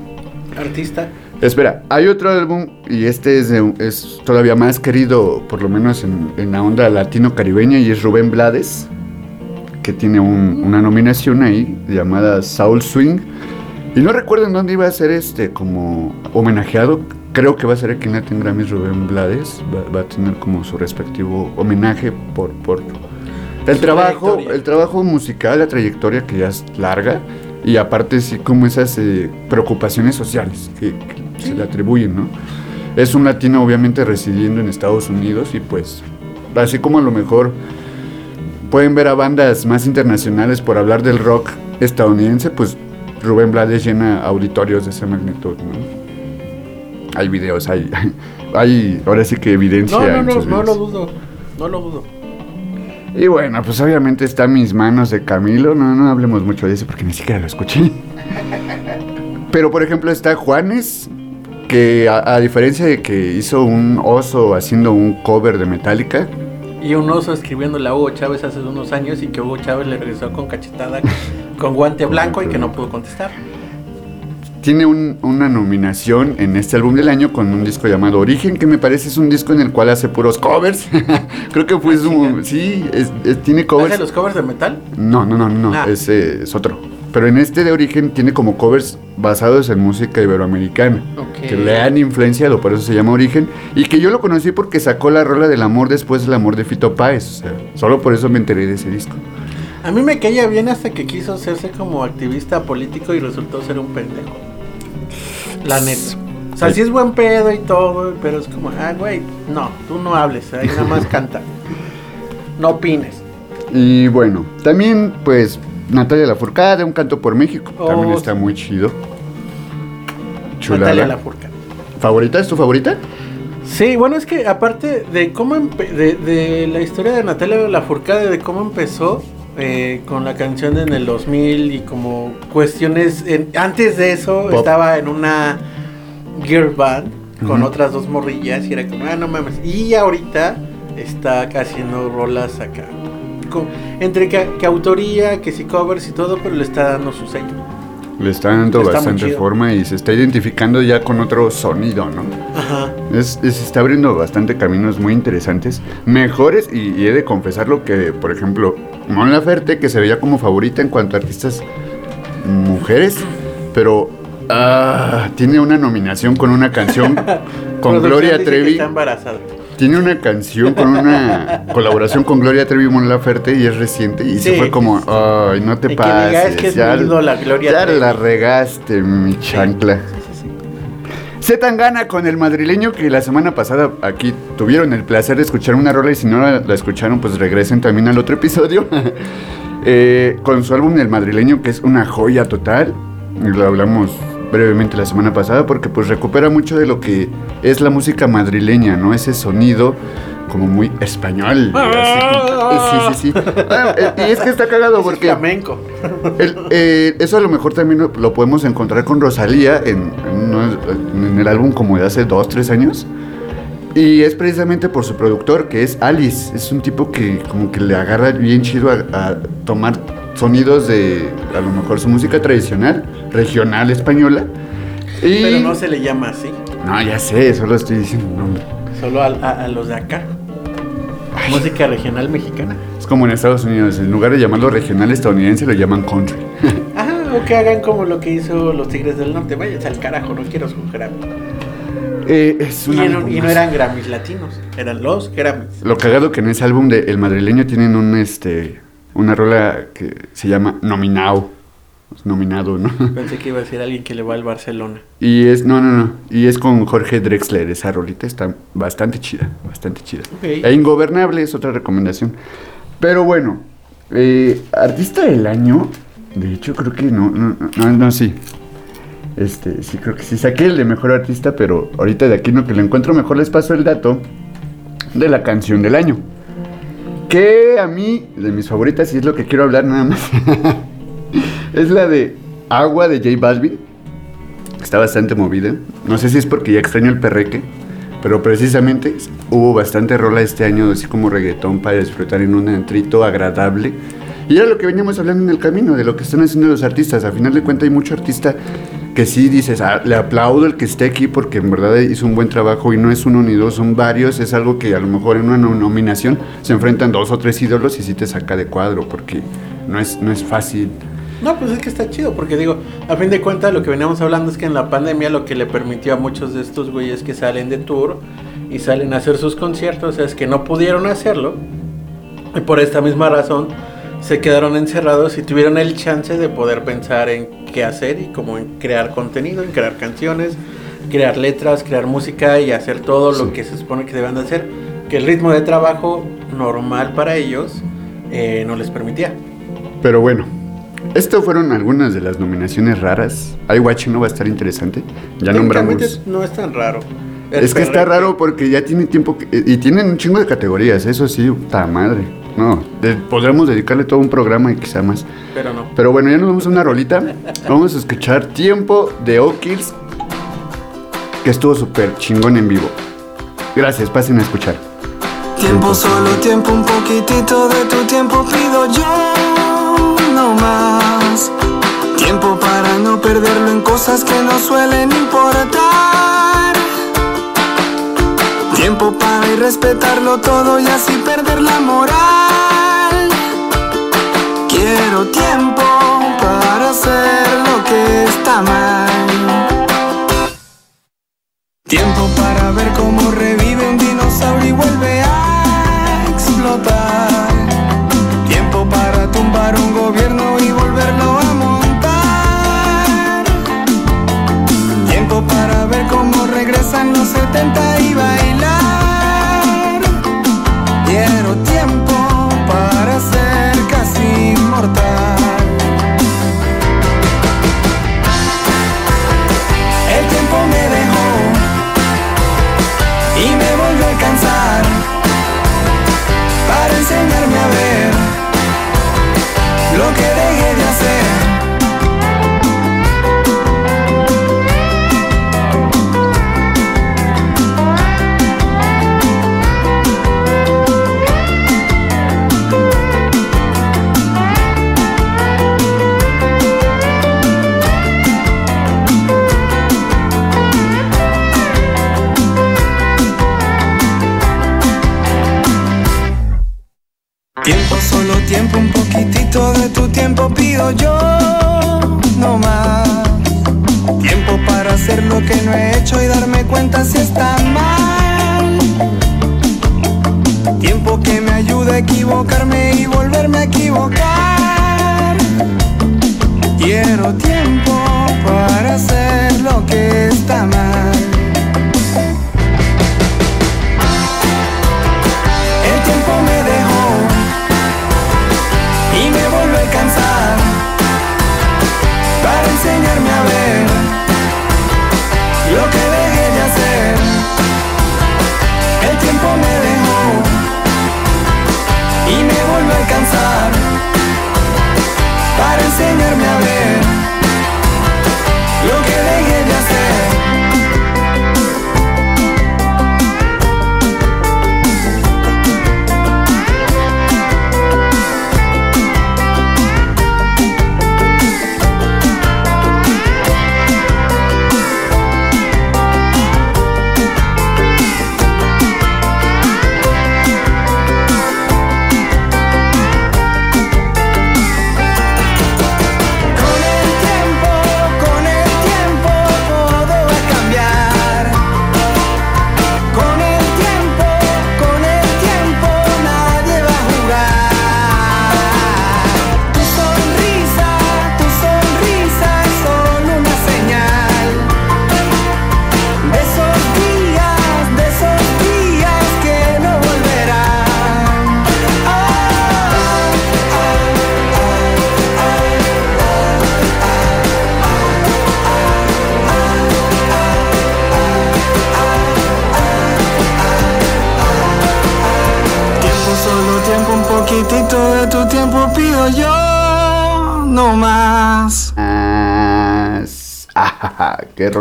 Artista. Espera, hay otro álbum y este es, es todavía más querido, por lo menos en, en la onda latino-caribeña, y es Rubén Blades, que tiene un- una nominación ahí llamada Soul Swing. Y no recuerdo en dónde iba a ser este como homenajeado. Creo que va a ser aquí en Latin Grammys Rubén Blades. Va, va a tener como su respectivo homenaje por, por el Su trabajo, el trabajo musical, la trayectoria que ya es larga. Y aparte sí como esas eh, preocupaciones sociales que, que se le atribuyen, ¿no? Es un latino obviamente residiendo en Estados Unidos y pues así como a lo mejor pueden ver a bandas más internacionales por hablar del rock estadounidense, pues Rubén Blades llena auditorios de esa magnitud, ¿no? Hay videos, hay, hay ahora sí que evidencia. No, no, no, no lo dudo. No lo dudo. Y bueno, pues obviamente está mis manos de Camilo. No, no hablemos mucho de eso porque ni siquiera lo escuché. Pero por ejemplo está Juanes, que a, a diferencia de que hizo un oso haciendo un cover de Metallica, Y un oso escribiéndole a Hugo Chávez hace unos años y que Hugo Chávez le regresó con cachetada con guante blanco y que no pudo contestar. Tiene un- una nominación en este álbum del año con un disco llamado Origen, que me parece es un disco en el cual hace puros covers. Creo que fue su... Sí, es- es- tiene covers. ¿Hace los covers de metal? No, no, no, no, Ah. ese es otro. Pero en este de origen tiene como covers basados en música iberoamericana. Ok. Que le han influenciado, por eso se llama Origen. Y que yo lo conocí porque sacó la rola del amor después del amor de Fito Páez. O sea, solo por eso me enteré de ese disco. A mí me caía bien hasta que quiso hacerse como activista político y resultó ser un pendejo. La neta. O sea, sí es buen pedo y todo, pero es como, ah, güey, no, tú no hables, ahí nada más canta. No opines. Y bueno, también pues Natalia Lafourcade, Un Canto por México. Oh, también está muy chido. Chulada. Natalia Lafourcade. ¿Favorita? ¿Es tu favorita? Sí, bueno, es que aparte de cómo de, de la historia de Natalia Lafourcade, de cómo empezó eh, con la canción en el 2000 y como cuestiones... en- antes de eso Pop. estaba en una girl band con otras dos morrillas y era como, ah, no mames. Y ahorita está haciendo rolas acá. con- entre que, que autoría, que sí covers y todo, pero le está dando su sello. Le está dando Está bastante forma y se está identificando ya con otro sonido, ¿no? Ajá. Es, es- está abriendo bastante caminos muy interesantes, mejores, y, y he de confesarlo que, por ejemplo, Mon Laferte, que se veía como favorita en cuanto a artistas mujeres, pero ah, tiene una nominación con una canción con Gloria que Trevi. Está embarazada. Tiene una canción con una colaboración con Gloria Trevi Mon Laferte y es reciente y se fue como, ay, no te pases. "Es que es ya mi ídola, Gloria ya Trevi". la regaste, mi chancla. Se tan gana con el madrileño que la semana pasada aquí tuvieron el placer de escuchar una rola y si no la, la escucharon pues regresen también al otro episodio. Eh, con su álbum El madrileño que es una joya total. Lo hablamos brevemente la semana pasada porque pues recupera mucho de lo que es la música madrileña, ¿no? Ese sonido como muy español. como- sí, sí, sí. Ah, eh, y es que está cagado Es porque... flamenco. El- eh, eso a lo mejor también lo, lo podemos encontrar con Rosalía en, en uno- en el álbum como de hace dos, tres años. Y es precisamente por su productor, que es Alice. Es un tipo que como que le agarra bien chido a, a tomar sonidos de a lo mejor su música tradicional, regional española. Y... Pero no se le llama así. No, ya sé, solo estoy diciendo un nombre. Solo a, a- a los de acá. Música regional mexicana. Es como en Estados Unidos, en lugar de llamarlo regional estadounidense, lo llaman country. Ajá, o que hagan como lo que hizo los Tigres del Norte. Váyanse al carajo, no quiero su Grammy. Eh, es Y, una no, y no eran Grammys latinos, eran los Grammys. Lo cagado que en ese álbum de El Madrileño tienen un este una rola que se llama Nominado. Nominado, ¿no? Pensé que iba a decir alguien que le va al Barcelona. Y es, no, no, no. Y es con Jorge Drexler. Esa rolita está bastante chida, bastante chida. E Ingobernable es otra recomendación. Pero bueno, eh, artista del año. De hecho, creo que no, no, no, no, sí. Este, sí, creo que sí. Saqué el de mejor artista, pero ahorita de aquí no que lo encuentro mejor les paso el dato de la canción del año. Que a mí, de mis favoritas, y es lo que quiero hablar nada más, es la de Agua de J Balvin. Está bastante movida. No sé si es porque ya extraño el perreque, pero precisamente hubo bastante rola este año, así como reggaetón, para disfrutar en un entrito agradable. Y era lo que veníamos hablando en el camino, de lo que están haciendo los artistas. A final de cuentas hay mucho artista que sí dices, "Ah, le aplaudo el que esté aquí porque en verdad hizo un buen trabajo y no es uno ni dos, son varios. Es algo que a lo mejor en una no- nominación se enfrentan dos o tres ídolos y sí te saca de cuadro porque no es, no es fácil. No, pues es que está chido, porque digo, a fin de cuentas lo que veníamos hablando es que en la pandemia lo que le permitió a muchos de estos güeyes que salen de tour y salen a hacer sus conciertos es que no pudieron hacerlo y por esta misma razón se quedaron encerrados y tuvieron el chance de poder pensar en qué hacer y como en crear contenido, en crear canciones, crear letras, crear música y hacer todo lo que se supone que deben de hacer, que el ritmo de trabajo normal para ellos eh, no les permitía. Pero bueno, estas fueron algunas de las nominaciones raras. iWatch no va a estar interesante. Ya nombramos. No es tan raro. El Es que está raro porque ya tiene tiempo que- y tienen un chingo de categorías, eso sí, puta madre. No, de- podríamos dedicarle todo un programa y quizá más. Pero no. Pero bueno, ya nos vamos a una rolita. Vamos a escuchar Tiempo de O'Kills, que estuvo súper chingón en vivo. Gracias, pasen a escuchar. Tiempo, solo tiempo, un poquitito de tu tiempo pido yo, no más. Tiempo para no perderlo en cosas que no suelen importar. Tiempo para ir respetarlo todo y así perder la moral. Quiero tiempo para hacer lo que está mal. Tiempo para ver cómo revive un dinosaurio y vuelve a explotar. Tiempo para tumbar un gobierno y volverlo a montar. Tiempo para ver cómo regresan los 70 y bailar. Pido yo, no más. Tiempo para hacer lo que no he hecho y darme cuenta si está mal. Tiempo que me ayude a equivocarme y volverme a equivocar. Quiero tiempo para hacer lo que está mal.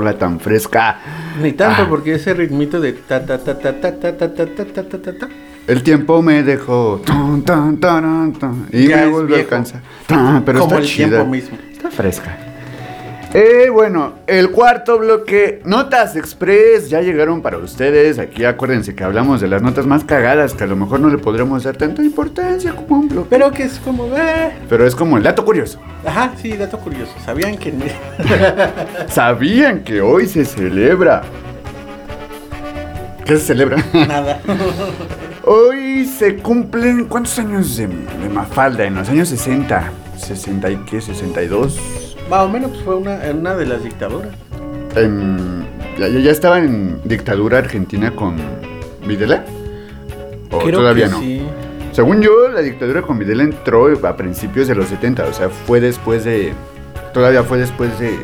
Rola tan fresca. Ni tanto, Ah. porque ese ritmito de ta ta ta ta ta ta ta ta ta ta ta ta. El tiempo me dejó tan, tan, taran, tan, y Ya me vuelve a. Tan, pero Como está el chida. tiempo mismo. Está fresca. Bueno, el cuarto bloque, Notas Express, ya llegaron para ustedes. Aquí acuérdense que hablamos de las notas más cagadas, que a lo mejor no le podremos dar tanta importancia como un bloque. Pero que es como, eh. Pero es como el dato curioso. Ajá, sí, dato curioso. ¿Sabían que ¿Sabían que hoy se celebra? ¿Qué se celebra? nada? Hoy se cumplen ¿cuántos años de, de Mafalda? En los años 60, 60 y qué, 62. Más o menos pues, fue una, una de las dictaduras. En- ya, ya- estaba en dictadura argentina con Videla. ¿O Creo todavía que no? sí. Según yo, la dictadura con Videla entró a principios de los 70, o sea, fue después de. Todavía fue después de,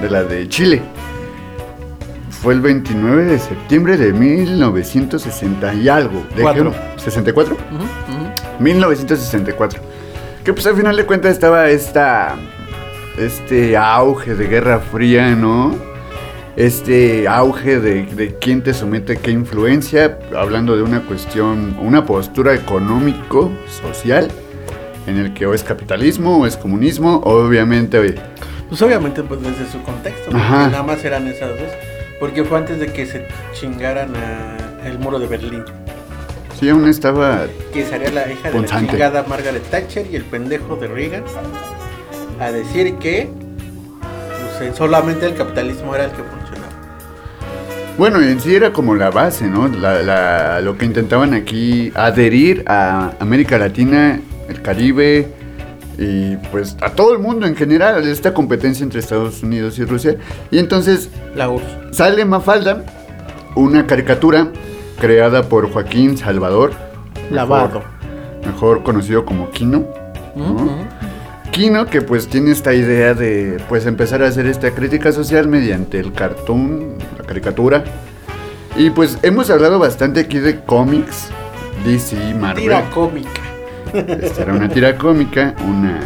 de la de Chile. Fue el 29 de septiembre de 1960 y algo. Cuatro. ¿64? Ujú, ujú. 1964. Que pues al final de cuentas estaba esta. Este auge de Guerra Fría, ¿no? Este auge de, de quién te somete a qué influencia, hablando de una cuestión, una postura económico-social, en el que o es capitalismo o es comunismo, obviamente, oye, Pues obviamente pues desde su contexto, Ajá. nada más eran esas dos. Porque fue antes de que se chingaran a el muro de Berlín. sí, aún estaba Que sería la hija de la chingada Margaret Thatcher y el pendejo de Reagan. A decir que pues, solamente el capitalismo era el que funcionaba. Bueno, en sí era como la base, ¿no? La- la- lo que intentaban aquí adherir a América Latina, el Caribe y pues a todo el mundo en general, esta competencia entre Estados Unidos y Rusia. Y entonces La URSS. sale Mafalda, una caricatura creada por Joaquín Salvador, Lavado. mejor conocido como Kino. Kino que pues tiene esta idea de pues empezar a hacer esta crítica social mediante el cartoon, la caricatura. Y pues hemos hablado bastante aquí de cómics, DC, Marvel. Tira cómica. Esta era una tira cómica, una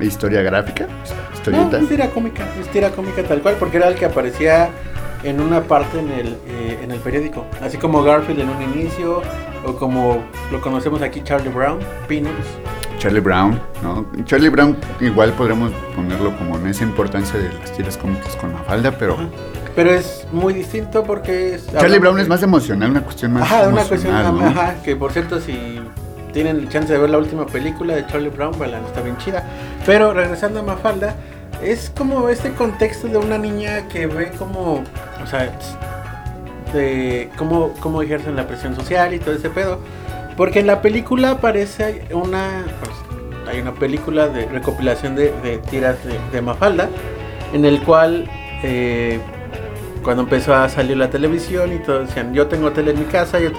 historia gráfica, No, historieta. es tira cómica, es tira cómica tal cual, porque era el que aparecía en una parte en el, eh, en el periódico. Así como Garfield en un inicio, o como lo conocemos aquí Charlie Brown, Peanuts. Charlie Brown, ¿no? Charlie Brown igual podremos ponerlo como en esa importancia de las tiras cómicas con Mafalda, pero. Pero es muy distinto porque es... Charlie Brown de- es más emocional, una cuestión más Ajá, una cuestión, ¿no? ajá, que por cierto si tienen chance de ver la última película de Charlie Brown, la está bien chida. Pero regresando a Mafalda, es como este contexto de una niña que ve como, o sea, de cómo, cómo ejercen la presión social y todo ese pedo. Porque en la película aparece una, pues, hay una película de recopilación de, tiras de, Mafalda, en el cual eh, cuando empezó a salir la televisión y todos decían, yo tengo tele en mi casa, yo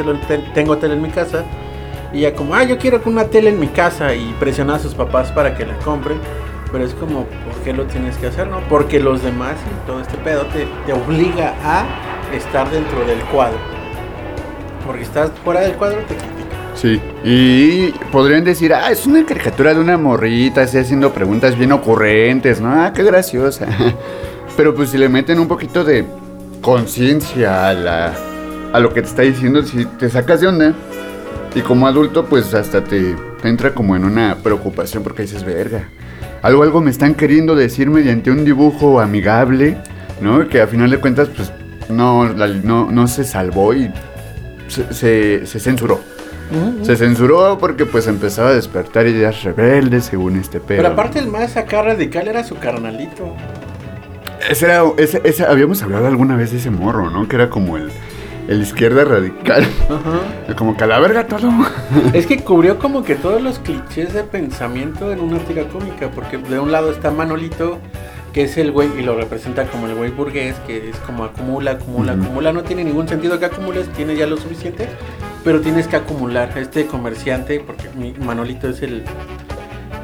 tengo tele en mi casa. Y ella como, ah, yo quiero una tele en mi casa y presiona a sus papás para que la compren. Pero es como, ¿por qué lo tienes que hacer, no? Porque los demás y todo este pedo te, obliga a estar dentro del cuadro. Porque estás fuera del cuadro, te. Sí, y podrían decir, ah, es una caricatura de una morrita, así haciendo preguntas bien ocurrentes, ¿no? Ah, qué graciosa. Pero pues si le meten un poquito de conciencia a, la, a lo que te está diciendo, si te sacas de onda, y como adulto, pues hasta te, entra como en una preocupación porque dices, verga, algo, algo me están queriendo decir mediante un dibujo amigable, ¿no? Que a final de cuentas, pues no, no, no se salvó y se- se- se censuró. Se censuró porque pues empezaba a despertar ideas rebeldes según este pedo. Pero aparte el más acá radical era su carnalito. Ese era, ese, ese- habíamos hablado alguna vez de ese morro, ¿no? Que era como el, el izquierda radical. Ajá. Como que a la verga todo. Es que cubrió como que todos los clichés de pensamiento en una tira cómica, porque de un lado está Manolito, que es el güey, y lo representa como el güey burgués, que es como acumula, acumula, acumula, no tiene ningún sentido que acumules, tiene ya lo suficiente, pero tienes que acumular. Este comerciante, porque mi Manolito es el,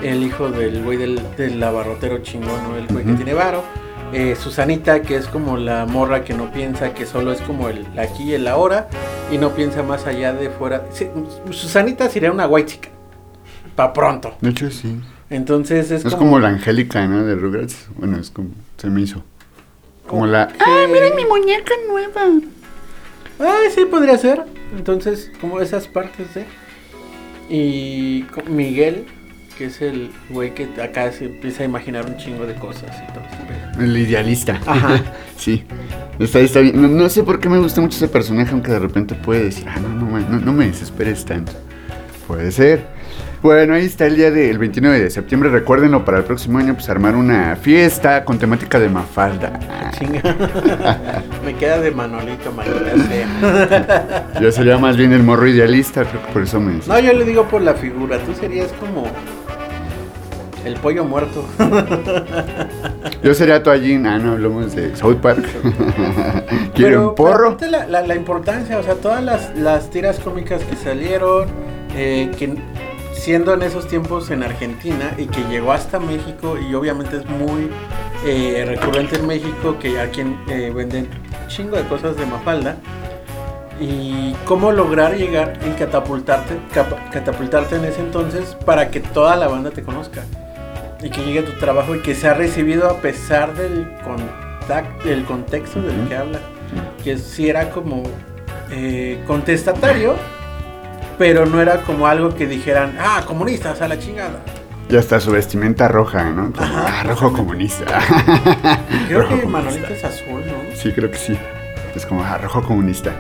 el hijo del güey del, del abarrotero chingón, ¿no? El güey que tiene varo. Eh, Susanita, que es como la morra que no piensa, que solo es como el aquí y el ahora, y no piensa más allá de fuera. Sí, Susanita sería una white chica. Pa' pronto. De hecho, sí. Entonces es, Es como la Angélica, ¿no? De Rugrats. Bueno, es como. Se me hizo. Como la. ¡Ah, miren mi muñeca nueva! Ah, sí, podría ser. Entonces, como esas partes de... Y Miguel, que es el güey que acá se empieza a imaginar un chingo de cosas y todo. El idealista. Ajá. sí. Está, está bien. No, no sé por qué me gusta mucho ese personaje, aunque de repente puede decir, ah, no, no, no, no me desesperes tanto. Puede ser. Bueno, ahí está el día del 29 de septiembre. Recuérdenlo para el próximo año, pues armar una fiesta con temática de Mafalda. Chinga. Me queda de Manolito, sea. Yo sería más bien el morro idealista, creo que por eso me. No, yo le digo por la figura. Tú serías como... El pollo muerto. Yo sería Toallín. Ah, no, hablamos de South Park. ¿Quieren Pero, porro? la- la importancia, o sea, todas las, las tiras cómicas que salieron, eh, que siendo en esos tiempos en Argentina y que llegó hasta México y obviamente es muy eh, recurrente en México que aquí eh, venden chingo de cosas de Mafalda y cómo lograr llegar y catapultarte, catapultarte en ese entonces para que toda la banda te conozca y que llegue a tu trabajo y que sea recibido a pesar del contact, del contexto del que habla, que sí era como eh, contestatario, pero no era como algo que dijeran, ah, comunistas a la chingada. Ya está su vestimenta roja, ¿no? Como, Ajá. ah, rojo comunista. Creo Rojo que comunista. Manolito es azul, ¿no? Sí, creo que sí. Es como ah, rojo comunista.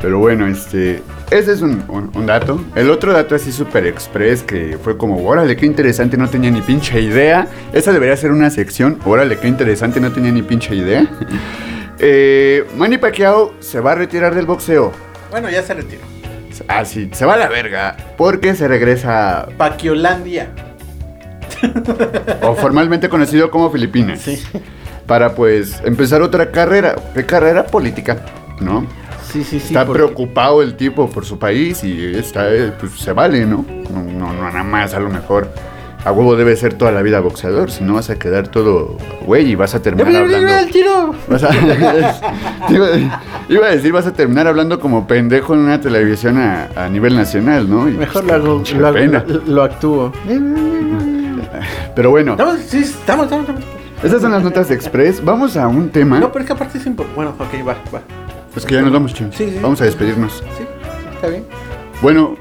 Pero bueno, este. Ese es un, un- un dato. El otro dato así super express que fue como, órale, qué interesante, no tenía ni pinche idea. Esa debería ser una sección. Órale, qué interesante, no tenía ni pinche idea. Eh, Manny Pacquiao se va a retirar del boxeo. Bueno, ya se retiró. Ah, sí, se va a la verga. Porque se regresa, Paquiolandia. o formalmente conocido como Filipinas. Sí. Para pues empezar otra carrera. ¿Qué carrera? Política, ¿no? Sí, sí, sí. está porque- preocupado el tipo por su país y está, eh, pues se vale, ¿no? No, no, no nada más, a lo mejor a huevo debe ser toda la vida boxeador, si no vas a quedar todo güey y vas a terminar hablando. el tiro! vas a- iba, iba a decir, vas a terminar hablando como pendejo en una televisión a, a nivel nacional, ¿no? Y, Mejor pues, lo hago, lo, hago- pena. lo actúo. Pero bueno, Estamos, sí, estamos, estamos, estamos. esas son las notas de Express. Vamos a un tema. No, pero es que aparte es importante. Bueno, ok, va, va. Pues que ya nos vamos, chins. Sí, sí. Vamos a despedirnos. Sí, está bien. Bueno,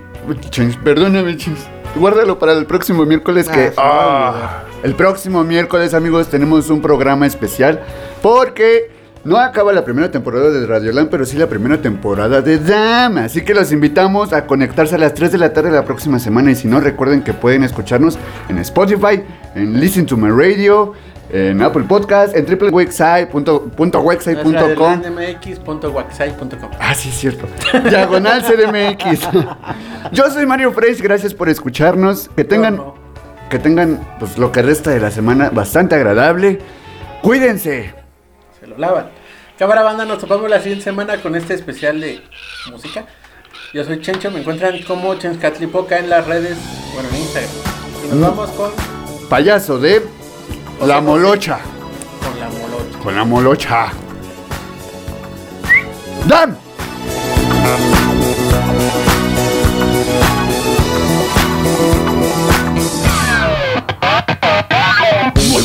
Chins, perdóname, Chins. Guárdalo para el próximo miércoles que... Ah, Ah, el próximo miércoles, amigos, tenemos un programa especial porque no acaba la primera temporada de Radioland, pero sí la primera temporada de Dama. Así que los invitamos a conectarse a las 3 de la tarde la próxima semana. Y si no, recuerden que pueden escucharnos en Spotify, en Listen to My Radio, en Apple Podcast, en www.wexsite.com. mx.waxai.com Ah, sí, es cierto. Diagonal CDMX. Yo soy Mario Freis, gracias por escucharnos. Que tengan, No, no. que tengan pues, lo que resta de la semana bastante agradable. Cuídense. Se lo lavan. Cámara banda, nos topamos la siguiente semana con este especial de música. Yo soy Chencho, me encuentran como Chenscatlipoca en las redes, bueno, en Instagram. Y nos vamos con, Payaso de La Molocha. con la molocha. Con la Molocha. ¡Dan!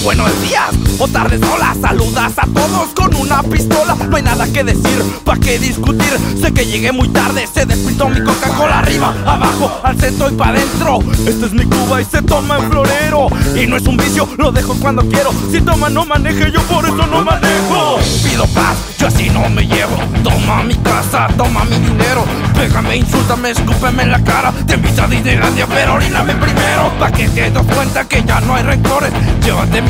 Buenos días o tardes, hola, saludas a todos con una pistola. No hay nada que decir, pa' qué discutir. Sé que llegué muy tarde, se despintó mi Coca-Cola arriba, abajo, al centro y pa' adentro. Esta es mi Cuba y se toma en florero. Y no es un vicio, lo dejo cuando quiero. Si toma, no maneje, yo por eso no manejo. Pido paz, yo así no me llevo. Toma mi casa, toma mi dinero. Pégame, insúltame, escúpeme en la cara. Te invito a Disneylandia, pero oríname primero. Pa' que te des cuenta que ya no hay rencores. Llévate mi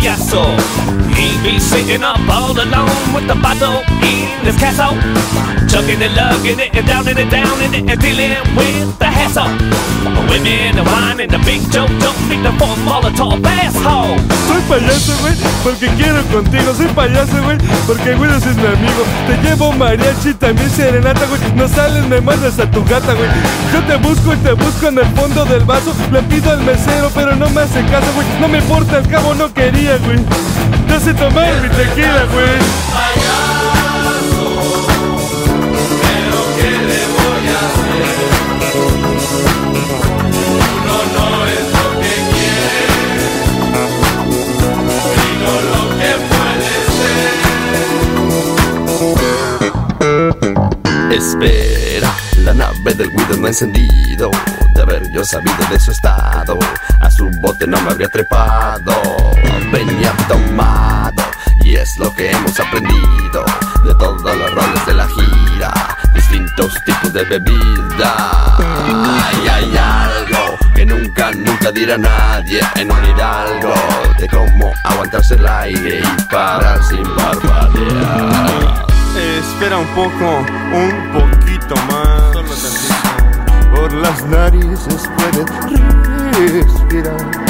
papayazo. He be sitting up all alone with the bottle in his castle. Chugging and lugging it and down and down and, and dealing with the hassle. Women and wine and the big joke don't need the four Molotov asshole. Soy payaso, güey, porque quiero contigo. Soy payaso, güey, porque güey es mi amigo. Te llevo mariachi, también serenata, güey. No sales, me mandas a tu gata, güey. Yo te busco y te busco en el fondo del vaso. Le pido al mesero, pero no me hace caso, güey. No me importa, al cabo no quería, güey. Te hace tomar mi tequila, güey. Espera, la nave del Guido no ha encendido. De haber yo sabido de su estado, a su bote no me habría trepado. Venía tomado, y es lo que hemos aprendido de todos los roles de la gira. Distintos tipos de bebida. Ay, hay algo que nunca, nunca dirá nadie en un hidalgo. De cómo aguantarse el aire y parar sin parpadear. Espera un poco, un poquito más. Solo. Por las narices puedes respirar.